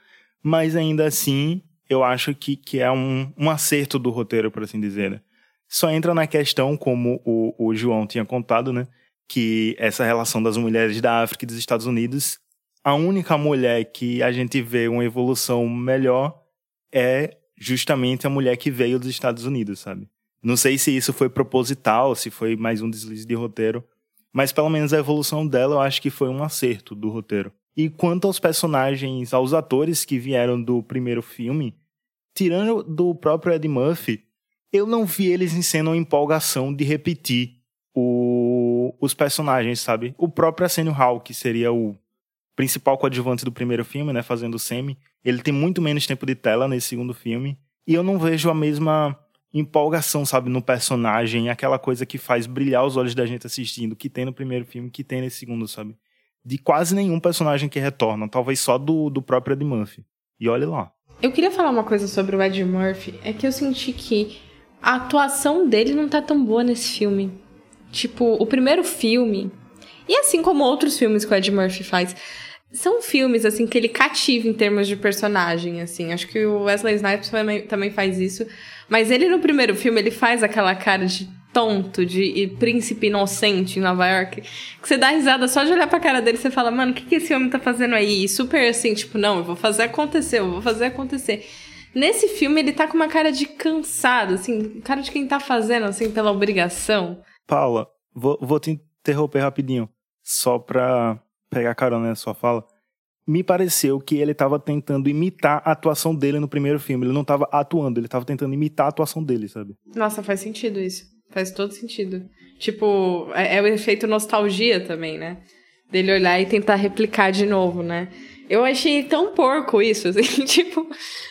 mas ainda assim eu acho que, que é um, um acerto do roteiro, por assim dizer. Né? Só entra na questão, como o, o João tinha contado, né? que essa relação das mulheres da África e dos Estados Unidos, a única mulher que a gente vê uma evolução melhor é justamente a mulher que veio dos Estados Unidos, sabe? Não sei se isso foi proposital, se foi mais um deslize de roteiro, mas pelo menos a evolução dela eu acho que foi um acerto do roteiro. E quanto aos personagens, aos atores que vieram do primeiro filme, tirando do próprio Ed Murphy, eu não vi eles em cena uma empolgação de repetir o, os personagens, sabe? O próprio Arsenio Hall, que seria o principal coadjuvante do primeiro filme, né, fazendo o Semi, ele tem muito menos tempo de tela nesse segundo filme, e eu não vejo a mesma empolgação, sabe, no personagem, aquela coisa que faz brilhar os olhos da gente assistindo, que tem no primeiro filme, que tem nesse segundo, sabe? De quase nenhum personagem que retorna, talvez só do, do próprio Ed Murphy. E olhe lá. Eu queria falar uma coisa sobre o Ed Murphy, é que eu senti que a atuação dele não tá tão boa nesse filme. Tipo, o primeiro filme, e assim como outros filmes que o Ed Murphy faz, são filmes, assim, que ele cativa em termos de personagem, assim. Acho que o Wesley Snipes também, também faz isso. Mas ele, no primeiro filme, ele faz aquela cara de tonto, de príncipe inocente em Nova York, que você dá risada só de olhar pra cara dele e você fala, mano, o que, que esse homem tá fazendo aí? E super assim, tipo, não, eu vou fazer acontecer, eu vou fazer acontecer. Nesse filme, ele tá com uma cara de cansado, assim, cara de quem tá fazendo, assim, pela obrigação. Paula, vou, vou te interromper rapidinho, só pra pegar carona na sua fala. Me pareceu que ele tava tentando imitar a atuação dele no primeiro filme. Ele não tava atuando, ele tava tentando imitar a atuação dele, sabe? Nossa, faz sentido isso. Faz todo sentido. Tipo, é, é o efeito nostalgia também, né? Dele olhar e tentar replicar de novo, né? Eu achei tão porco isso, assim, tipo,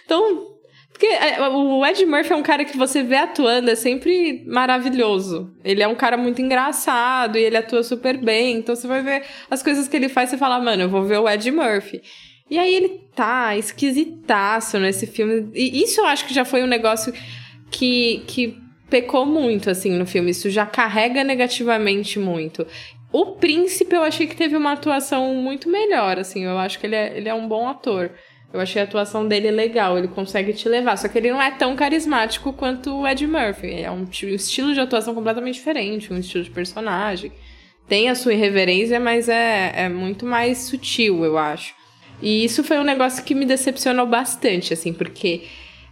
tão. Porque é, o Ed Murphy é um cara que você vê atuando, é sempre maravilhoso. Ele é um cara muito engraçado e ele atua super bem. Então você vai ver as coisas que ele faz e fala, mano, eu vou ver o Ed Murphy. E aí ele tá esquisitaço nesse filme. E isso eu acho que já foi um negócio que, que pecou muito, assim, no filme. Isso já carrega negativamente muito. O príncipe eu achei que teve uma atuação muito melhor, assim. Eu acho que ele é, ele é um bom ator. Eu achei a atuação dele legal, ele consegue te levar. Só que ele não é tão carismático quanto o Ed Murphy. É um estilo de atuação completamente diferente, um estilo de personagem. Tem a sua irreverência, mas é, é muito mais sutil, eu acho. E isso foi um negócio que me decepcionou bastante, assim, porque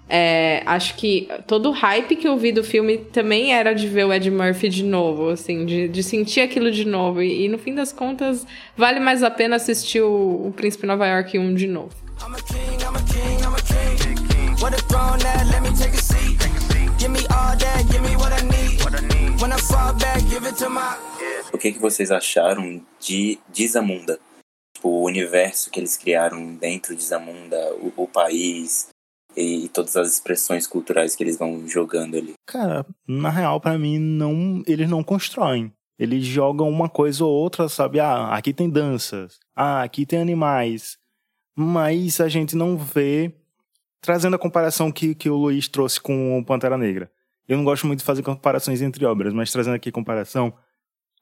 é, acho que todo o hype que eu vi do filme também era de ver o Ed Murphy de novo, assim, de, de sentir aquilo de novo. E, e, no fim das contas, vale mais a pena assistir o, o Príncipe Nova York 1 de novo. O que, que vocês acharam de, de Zamunda? Tipo, o universo que eles criaram dentro de Zamunda, o, o país, e, e, todas as expressões culturais que eles vão jogando ali. Cara, na real, para mim, não, eles não constroem. Eles jogam uma coisa ou outra, sabe? Ah, aqui tem danças. Ah, aqui tem animais. Mas a gente não vê. Trazendo a comparação que, que o Luiz trouxe com o Pantera Negra. Eu não gosto muito de fazer comparações entre obras, mas trazendo aqui comparação,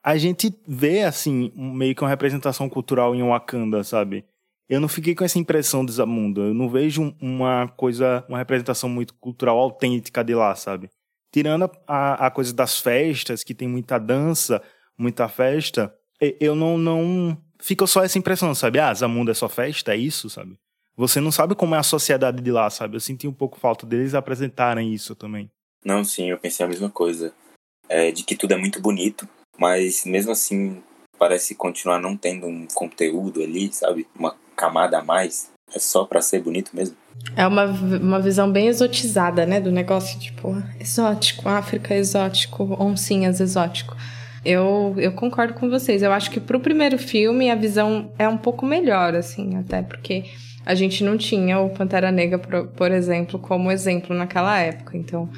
a gente vê, assim, meio que uma representação cultural em Wakanda, sabe? Eu não fiquei com essa impressão de Zamunda. Eu não vejo uma coisa, uma representação muito cultural autêntica de lá, sabe? Tirando a, a coisa das festas, que tem muita dança, muita festa, eu não, não. Fica só essa impressão, sabe? Ah, Zamunda é só festa, é isso, sabe? Você não sabe como é a sociedade de lá, sabe? Eu senti um pouco falta deles apresentarem isso também. Não, sim, eu pensei a mesma coisa. É, de que tudo é muito bonito, mas mesmo assim parece continuar não tendo um conteúdo ali, sabe? Uma camada a mais? É só para ser bonito mesmo? É uma, uma visão bem exotizada, né? Do negócio, tipo, exótico, África exótico, oncinhas exótico. Eu, eu concordo com vocês. Eu acho que pro primeiro filme a visão é um pouco melhor, assim, até porque a gente não tinha o Pantera Negra, por, por exemplo, como exemplo naquela época. Então,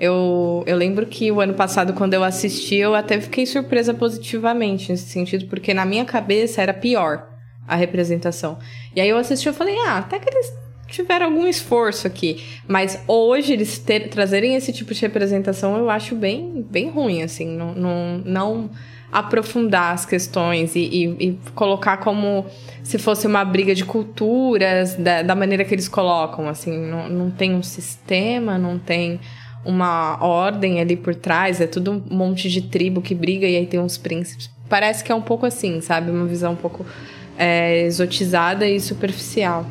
eu, eu lembro que o ano passado, quando eu assisti, eu até fiquei surpresa positivamente nesse sentido, porque na minha cabeça era pior a representação. E aí eu assisti e falei, ah, até que eles tiveram algum esforço aqui. Mas hoje eles ter, trazerem esse tipo de representação eu acho bem, bem ruim, assim. Não, não, não aprofundar as questões e, e, e, colocar como se fosse uma briga de culturas, da, da maneira que eles colocam, assim. Não, não tem um sistema, não tem uma ordem ali por trás, é tudo um monte de tribo que briga e aí tem uns príncipes parece que é um pouco assim, sabe? Uma visão um pouco é, exotizada e superficial.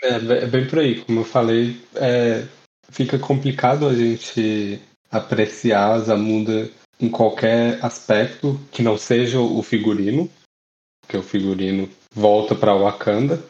É, é bem por aí. Como eu falei, é, fica complicado a gente apreciar Zamunda em qualquer aspecto que não seja o figurino, porque o figurino volta para Wakanda,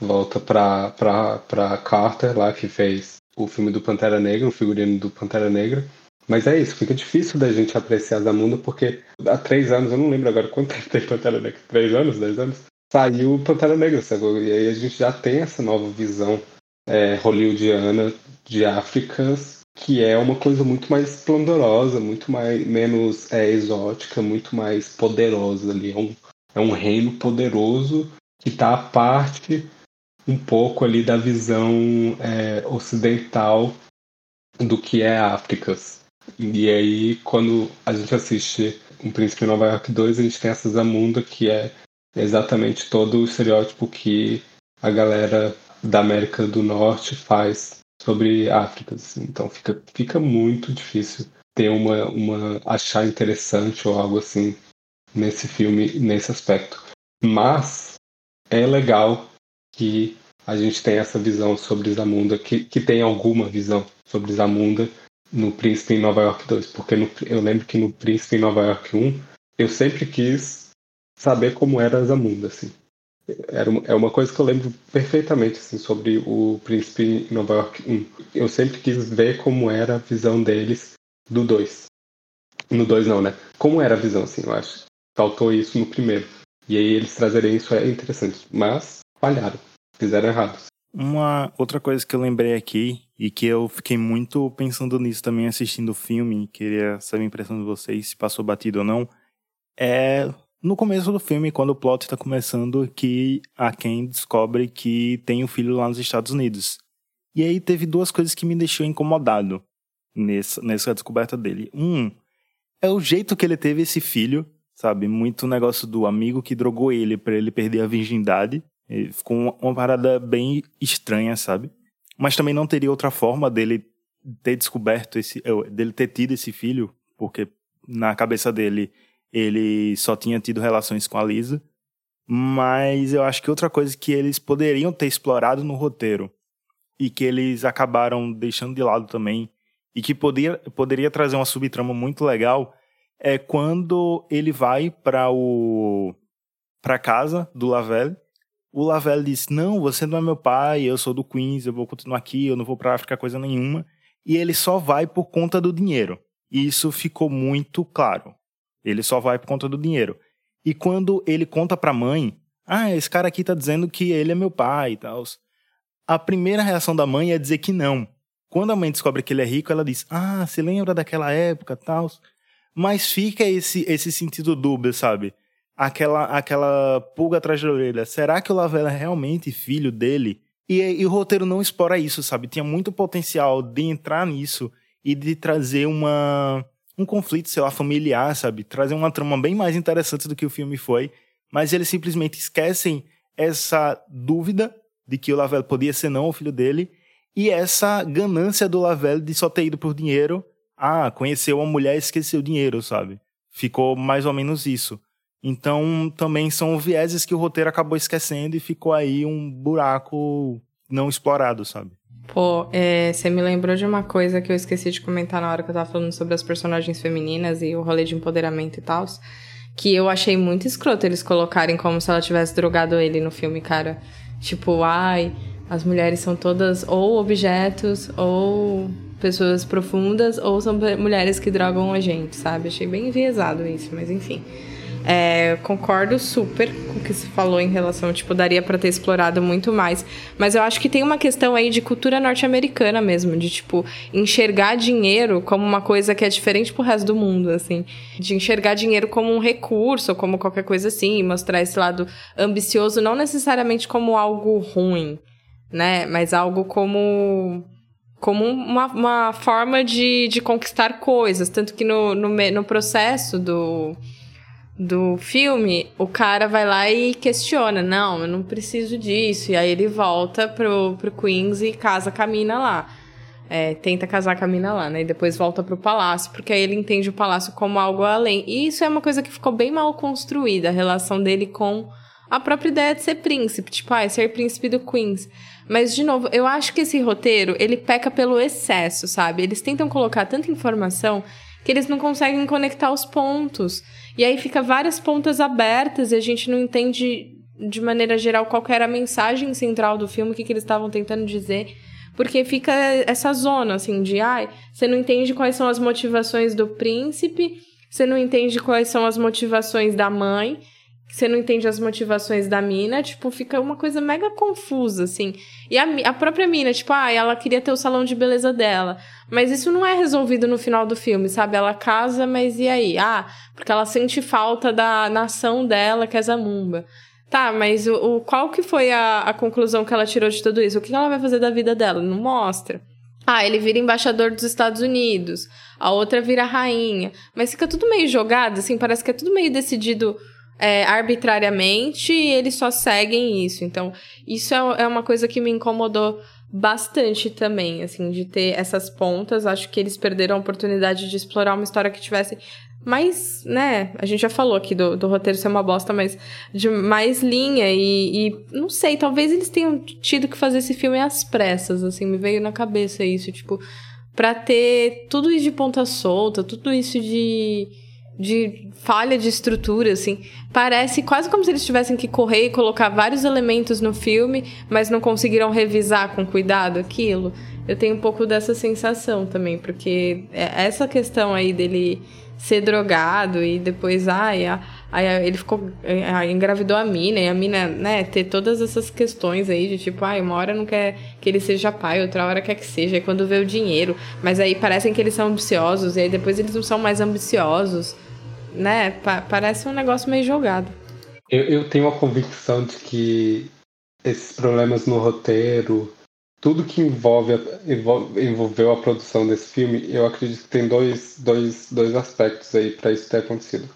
volta para Carter lá que fez o filme do Pantera Negra, o figurino do Pantera Negra. Mas é isso, fica difícil da gente apreciar Zamunda porque há três anos, eu não lembro agora quanto tempo tem Pantera Negra, três anos, dez anos, saiu Pantera Negra, sabe? E aí a gente já tem essa nova visão é, hollywoodiana de África, que é uma coisa muito mais esplendorosa, muito mais, menos é, exótica, muito mais poderosa ali. É um, é um reino poderoso que está à parte um pouco ali da visão é, ocidental do que é África. E aí, quando a gente assiste Um Príncipe em Nova York 2, a gente tem essa Zamunda que é exatamente todo o estereótipo que a galera da América do Norte faz sobre África. Assim. Então fica, fica muito difícil ter uma, uma achar interessante ou algo assim nesse filme, nesse aspecto. Mas é legal que a gente tenha essa visão sobre Zamunda, que, que tem alguma visão sobre Zamunda no Príncipe em Nova York 2. Porque no, eu lembro que no Príncipe em Nova York 1 eu sempre quis saber como era Zamunda, assim era é uma coisa que eu lembro perfeitamente assim, sobre o Príncipe em Nova York 1. Eu sempre quis ver como era a visão deles do 2. No 2 não, né? Como era a visão, assim, eu acho. Faltou isso no primeiro. E aí eles trazerem isso é interessante. Mas falharam. Fizeram errado. Uma outra coisa que eu lembrei aqui e que eu fiquei muito pensando nisso também assistindo o filme, queria saber a impressão de vocês, se passou batido ou não, é no começo do filme, quando o plot está começando, que a Ken descobre que tem um filho lá nos Estados Unidos. E aí teve duas coisas que me deixou incomodado nessa, nessa descoberta dele. Um, é o jeito que ele teve esse filho, sabe? Muito negócio do amigo que drogou ele para ele perder a virgindade. Ficou uma, parada bem estranha, sabe? Mas também não teria outra forma dele ter descoberto esse. dele ter tido esse filho, porque na cabeça dele ele só tinha tido relações com a Lisa. Mas eu acho que outra coisa que eles poderiam ter explorado no roteiro e que eles acabaram deixando de lado também e que poderia, poderia trazer uma subtrama muito legal é quando ele vai para o para casa do Lavelle. O Lavelle diz: "Não, você não é meu pai, eu sou do Queens, eu vou continuar aqui, eu não vou para África coisa nenhuma". E ele só vai por conta do dinheiro. E isso ficou muito claro. Ele só vai por conta do dinheiro. E quando ele conta pra mãe, ah, esse cara aqui tá dizendo que ele é meu pai e tal. A primeira reação da mãe é dizer que não. Quando a mãe descobre que ele é rico, ela diz, ah, se lembra daquela época tal. Mas fica esse, esse sentido dúbio, sabe? Aquela, aquela pulga atrás da orelha. Será que o Lavella é realmente filho dele? E, e, o roteiro não explora isso, sabe? Tinha muito potencial de entrar nisso e de trazer uma, um conflito, sei lá, familiar, sabe? Trazer uma trama bem mais interessante do que o filme foi. Mas eles simplesmente esquecem essa dúvida de que o Lavelle podia ser não o filho dele e essa ganância do Lavelle de só ter ido por dinheiro. Ah, conheceu uma mulher e esqueceu o dinheiro, sabe? Ficou mais ou menos isso. Então, também são vieses que o roteiro acabou esquecendo e ficou aí um buraco não explorado, sabe? Pô, é, você me lembrou de uma coisa que eu esqueci de comentar na hora que eu tava falando sobre as personagens femininas e o rolê de empoderamento e tal. Que eu achei muito escroto eles colocarem como se ela tivesse drogado ele no filme, cara. Tipo, ai, as mulheres são todas ou objetos, ou pessoas profundas, ou são mulheres que drogam a gente, sabe? Achei bem enviesado isso, mas enfim. É, concordo super com o que se falou em relação, tipo, daria para ter explorado muito mais. Mas eu acho que tem uma questão aí de cultura norte-americana mesmo, de, tipo, enxergar dinheiro como uma coisa que é diferente pro resto do mundo, assim. De enxergar dinheiro como um recurso, ou como qualquer coisa assim, e mostrar esse lado ambicioso, não necessariamente como algo ruim, né? Mas algo como como uma, uma forma de, de conquistar coisas. Tanto que no, no, no processo do do filme, o cara vai lá e questiona: não, eu não preciso disso. E aí ele volta pro, pro Queens e casa com a mina lá. é, tenta casar com a mina lá, né? E depois volta pro palácio, porque aí ele entende o palácio como algo além. E isso é uma coisa que ficou bem mal construída, a relação dele com a própria ideia de ser príncipe, tipo, ah, ser príncipe do Queens. Mas, de novo, eu acho que esse roteiro, ele peca pelo excesso, sabe? Eles tentam colocar tanta informação que eles não conseguem conectar os pontos. E aí fica várias pontas abertas e a gente não entende de maneira geral qual era a mensagem central do filme, o que, que eles estavam tentando dizer. Porque fica essa zona, assim, de ai, você não entende quais são as motivações do príncipe, você não entende quais são as motivações da mãe, você não entende as motivações da mina, tipo, fica uma coisa mega confusa, assim. E a, a própria mina, tipo, ah, ela queria ter o salão de beleza dela. Mas isso não é resolvido no final do filme, sabe? Ela casa, mas e aí? Ah, porque ela sente falta da nação dela, que é Zamumba. Tá, mas o, o, qual que foi a, a conclusão que ela tirou de tudo isso? O que ela vai fazer da vida dela? Não mostra. Ah, ele vira embaixador dos Estados Unidos, a outra vira rainha. Mas fica tudo meio jogado, assim, parece que é tudo meio decidido é, arbitrariamente e eles só seguem isso. Então, isso é, é uma coisa que me incomodou bastante também, assim, de ter essas pontas. Acho que eles perderam a oportunidade de explorar uma história que tivesse mais, né? A gente já falou aqui do, do roteiro ser uma bosta, mas de mais linha e, e, não sei, talvez eles tenham tido que fazer esse filme às pressas, assim, me veio na cabeça isso, tipo, pra ter tudo isso de ponta solta, tudo isso de, de falha de estrutura, assim. Parece quase como se eles tivessem que correr e colocar vários elementos no filme, mas não conseguiram revisar com cuidado aquilo. Eu tenho um pouco dessa sensação também, porque é, essa questão aí dele ser drogado e depois, ai, aí ele ficou. Aí engravidou a mina, e a mina, né, ter todas essas questões aí de tipo, ai, uma hora não quer que ele seja pai, outra hora quer que seja, e quando vê o dinheiro. Mas aí parecem que eles são ambiciosos, e aí depois eles não são mais ambiciosos, né? Pa parece um negócio meio jogado. Eu, eu tenho a convicção de que esses problemas no roteiro, tudo que envolve, envolve, envolveu a produção desse filme, eu acredito que tem dois, dois, dois aspectos aí para isso ter acontecido.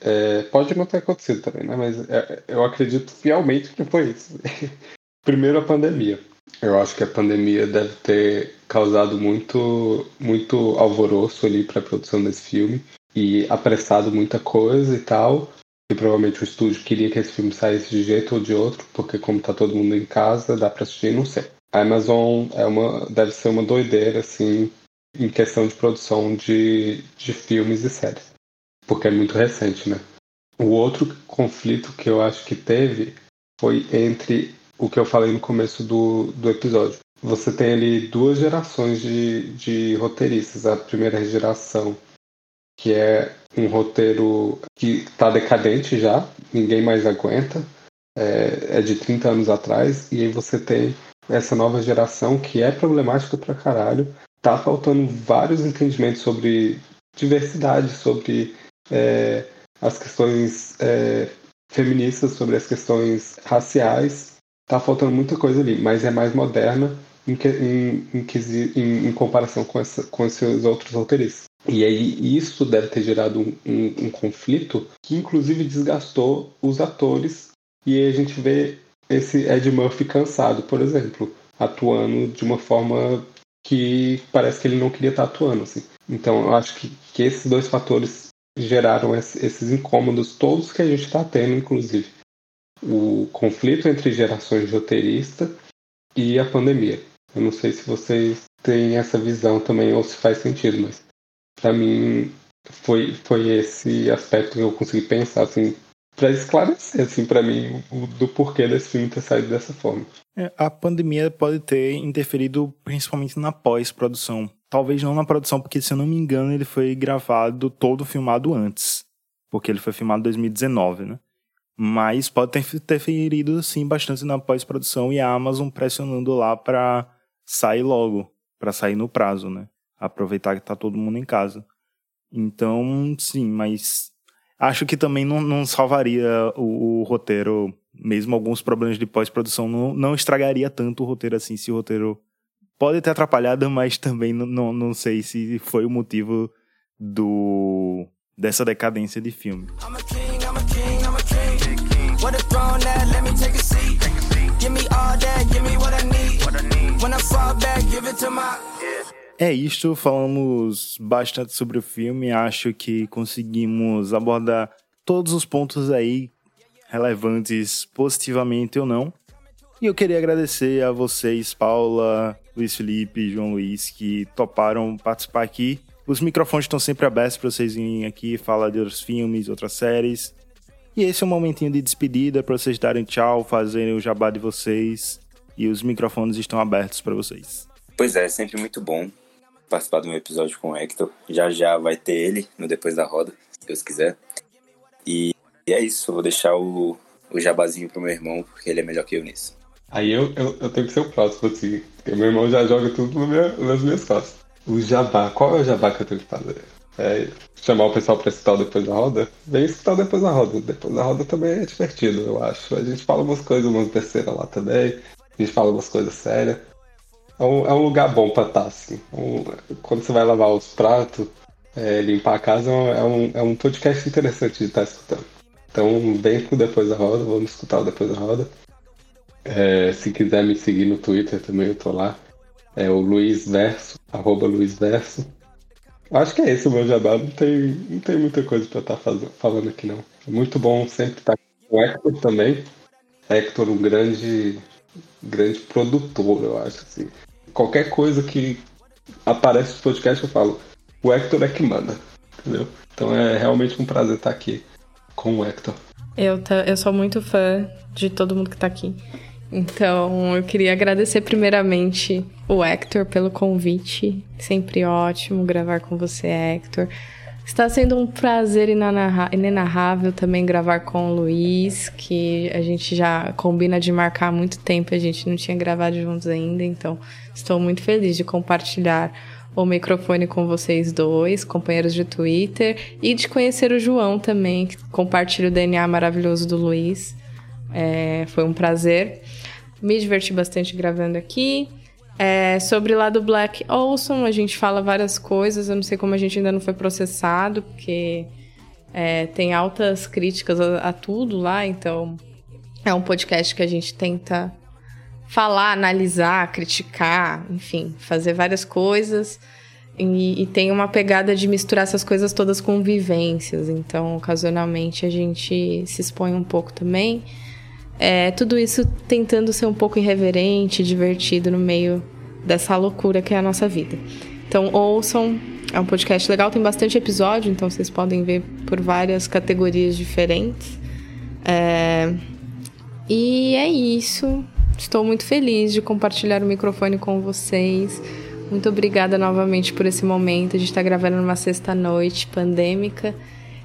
É, pode não ter acontecido também, né? Mas é, eu acredito fielmente que foi isso. Primeiro, a pandemia. Eu acho que a pandemia deve ter causado muito, muito alvoroço ali para a produção desse filme e apressado muita coisa e tal. E provavelmente o estúdio queria que esse filme saísse de jeito ou de outro, porque como tá todo mundo em casa, dá para assistir, não sei. A Amazon é uma, deve ser uma doideira, assim, em questão de produção de, de filmes e séries. Porque é muito recente, né? O outro conflito que eu acho que teve foi entre o que eu falei no começo do, do episódio. Você tem ali duas gerações de, de roteiristas. A primeira geração, que é um roteiro que está decadente já, ninguém mais aguenta, é, é de 30 anos atrás, e aí você tem essa nova geração que é problemática pra caralho. Tá faltando vários entendimentos sobre diversidade, sobre é, as questões é, feministas, sobre as questões raciais. Tá faltando muita coisa ali, mas é mais moderna em, em, em, em comparação com, essa, com esses outros roteiristas. E aí isso deve ter gerado um, um, um conflito que inclusive desgastou os atores e a gente vê esse Ed Murphy cansado, por exemplo, atuando de uma forma que parece que ele não queria estar atuando. Assim. Então eu acho que, que esses dois fatores geraram esses incômodos todos que a gente está tendo, inclusive. O conflito entre gerações de roteirista e a pandemia. Eu não sei se vocês têm essa visão também ou se faz sentido, mas para mim foi, foi esse aspecto que eu consegui pensar assim para esclarecer, assim, para mim, o, do porquê desse filme ter saído dessa forma. É, a pandemia pode ter interferido principalmente na pós-produção. Talvez não na produção, porque se eu não me engano, ele foi gravado todo filmado antes. Porque ele foi filmado em 2019, né? Mas pode ter interferido, sim, bastante na pós-produção e a Amazon pressionando lá para sair logo, para sair no prazo, né? Aproveitar que tá todo mundo em casa. Então, sim, mas Acho que também não, não salvaria o, o, roteiro, mesmo alguns problemas de pós-produção, não, não estragaria tanto o roteiro assim, se o roteiro pode ter atrapalhado, mas também não, não, sei se foi o motivo do dessa decadência de filme. What a throne that, let me take a seat. Give me all that, give me what I need. É isto, falamos bastante sobre o filme, acho que conseguimos abordar todos os pontos aí relevantes positivamente ou não. E eu queria agradecer a vocês, Paula, Luiz Felipe e João Luiz, que toparam participar aqui. Os microfones estão sempre abertos para vocês virem aqui falar de outros filmes, outras séries. E esse é um momentinho de despedida para vocês darem tchau, fazerem o jabá de vocês. E os microfones estão abertos para vocês. Pois é, é sempre muito bom participar de um episódio com o Hector. Já já vai ter ele no Depois da Roda, se Deus quiser. E é isso, eu vou deixar o, o jabazinho pro meu irmão, porque ele é melhor que eu nisso. Aí eu, eu, eu tenho que ser o próximo, assim, porque meu irmão já joga tudo no nas minhas costas. O jabá, qual é o jabá que eu tenho que fazer? É chamar o pessoal pra escutar depois da roda? Vem escutar depois da roda. Depois da roda também é divertido, eu acho. A gente fala umas coisas, umas besteiras lá também. A gente fala umas coisas sérias. É um, é um lugar bom pra estar, assim. Um, quando você vai lavar os pratos, é, limpar a casa, é um, é um podcast interessante de estar escutando. Então vem pro Depois da Roda, vamos escutar o Depois da Roda. É, se quiser me seguir no Twitter também, eu tô lá. É o Luiz Verso, arroba Luiz Verso. Acho que é esse o meu jabá, não tem, não tem muita coisa pra estar tá falando aqui não. É muito bom sempre estar com o Hector também. Hector, um grande, grande produtor, eu acho. Assim. Qualquer coisa que aparece no podcast, eu falo, o Hector é que manda, entendeu? Então é realmente um prazer estar aqui com o Hector. Eu, eu sou muito fã de todo mundo que tá aqui. Então, eu queria agradecer primeiramente o Hector pelo convite. Sempre ótimo gravar com você, Hector. Está sendo um prazer inenarrável também gravar com o Luiz, que a gente já combina de marcar há muito tempo, a gente não tinha gravado juntos ainda, então estou muito feliz de compartilhar o microfone com vocês dois, companheiros de Twitter, e de conhecer o João também, que compartilha o DNA maravilhoso do Luiz. É, foi um prazer. Me diverti bastante gravando aqui. É, sobre lá do Black Olson, a gente fala várias coisas. Eu não sei como a gente ainda não foi processado, porque é, tem altas críticas a, a, tudo lá. Então, é um podcast que a gente tenta falar, analisar, criticar, enfim, fazer várias coisas. E, e, tem uma pegada de misturar essas coisas todas com vivências. Então, ocasionalmente, a gente se expõe um pouco também. É, tudo isso tentando ser um pouco irreverente, divertido no meio dessa loucura que é a nossa vida. Então, ouçam. É um podcast legal, tem bastante episódio, então vocês podem ver por várias categorias diferentes. É... E é isso. Estou muito feliz de compartilhar o microfone com vocês. Muito obrigada novamente por esse momento. A gente está gravando numa sexta-noite pandêmica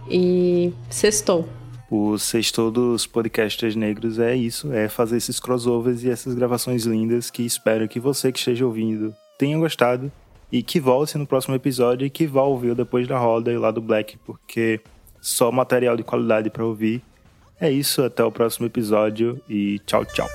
e sextou. O sexto dos podcasters negros é isso, é fazer esses crossovers e essas gravações lindas que espero que você que esteja ouvindo tenha gostado e que volte no próximo episódio e que vá ouvir depois da roda e lá do Black, porque só material de qualidade para ouvir. É isso, até o próximo episódio e tchau, tchau.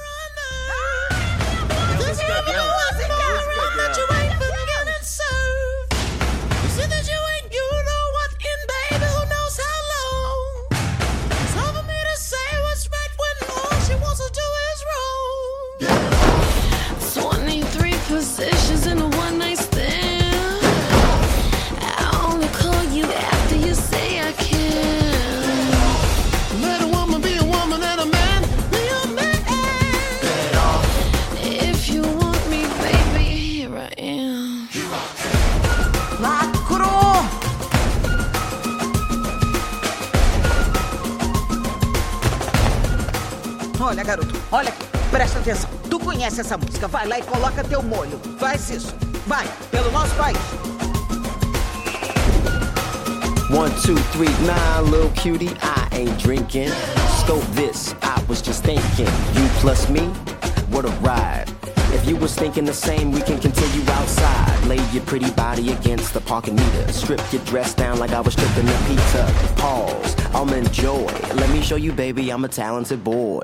Conhece essa música. Vai lá e coloca teu molho. Faz isso. Vai, pelo nosso país. One, two, three, nine, little cutie, I ain't drinking. Scope this, I was just thinking. You plus me, what a ride. If you was thinking the same, we can continue outside. Lay your pretty body against the parking meter. Strip your dress down like I was stripping the pizza. Pause, I'll enjoy. Let me show you, baby, I'm a talented boy.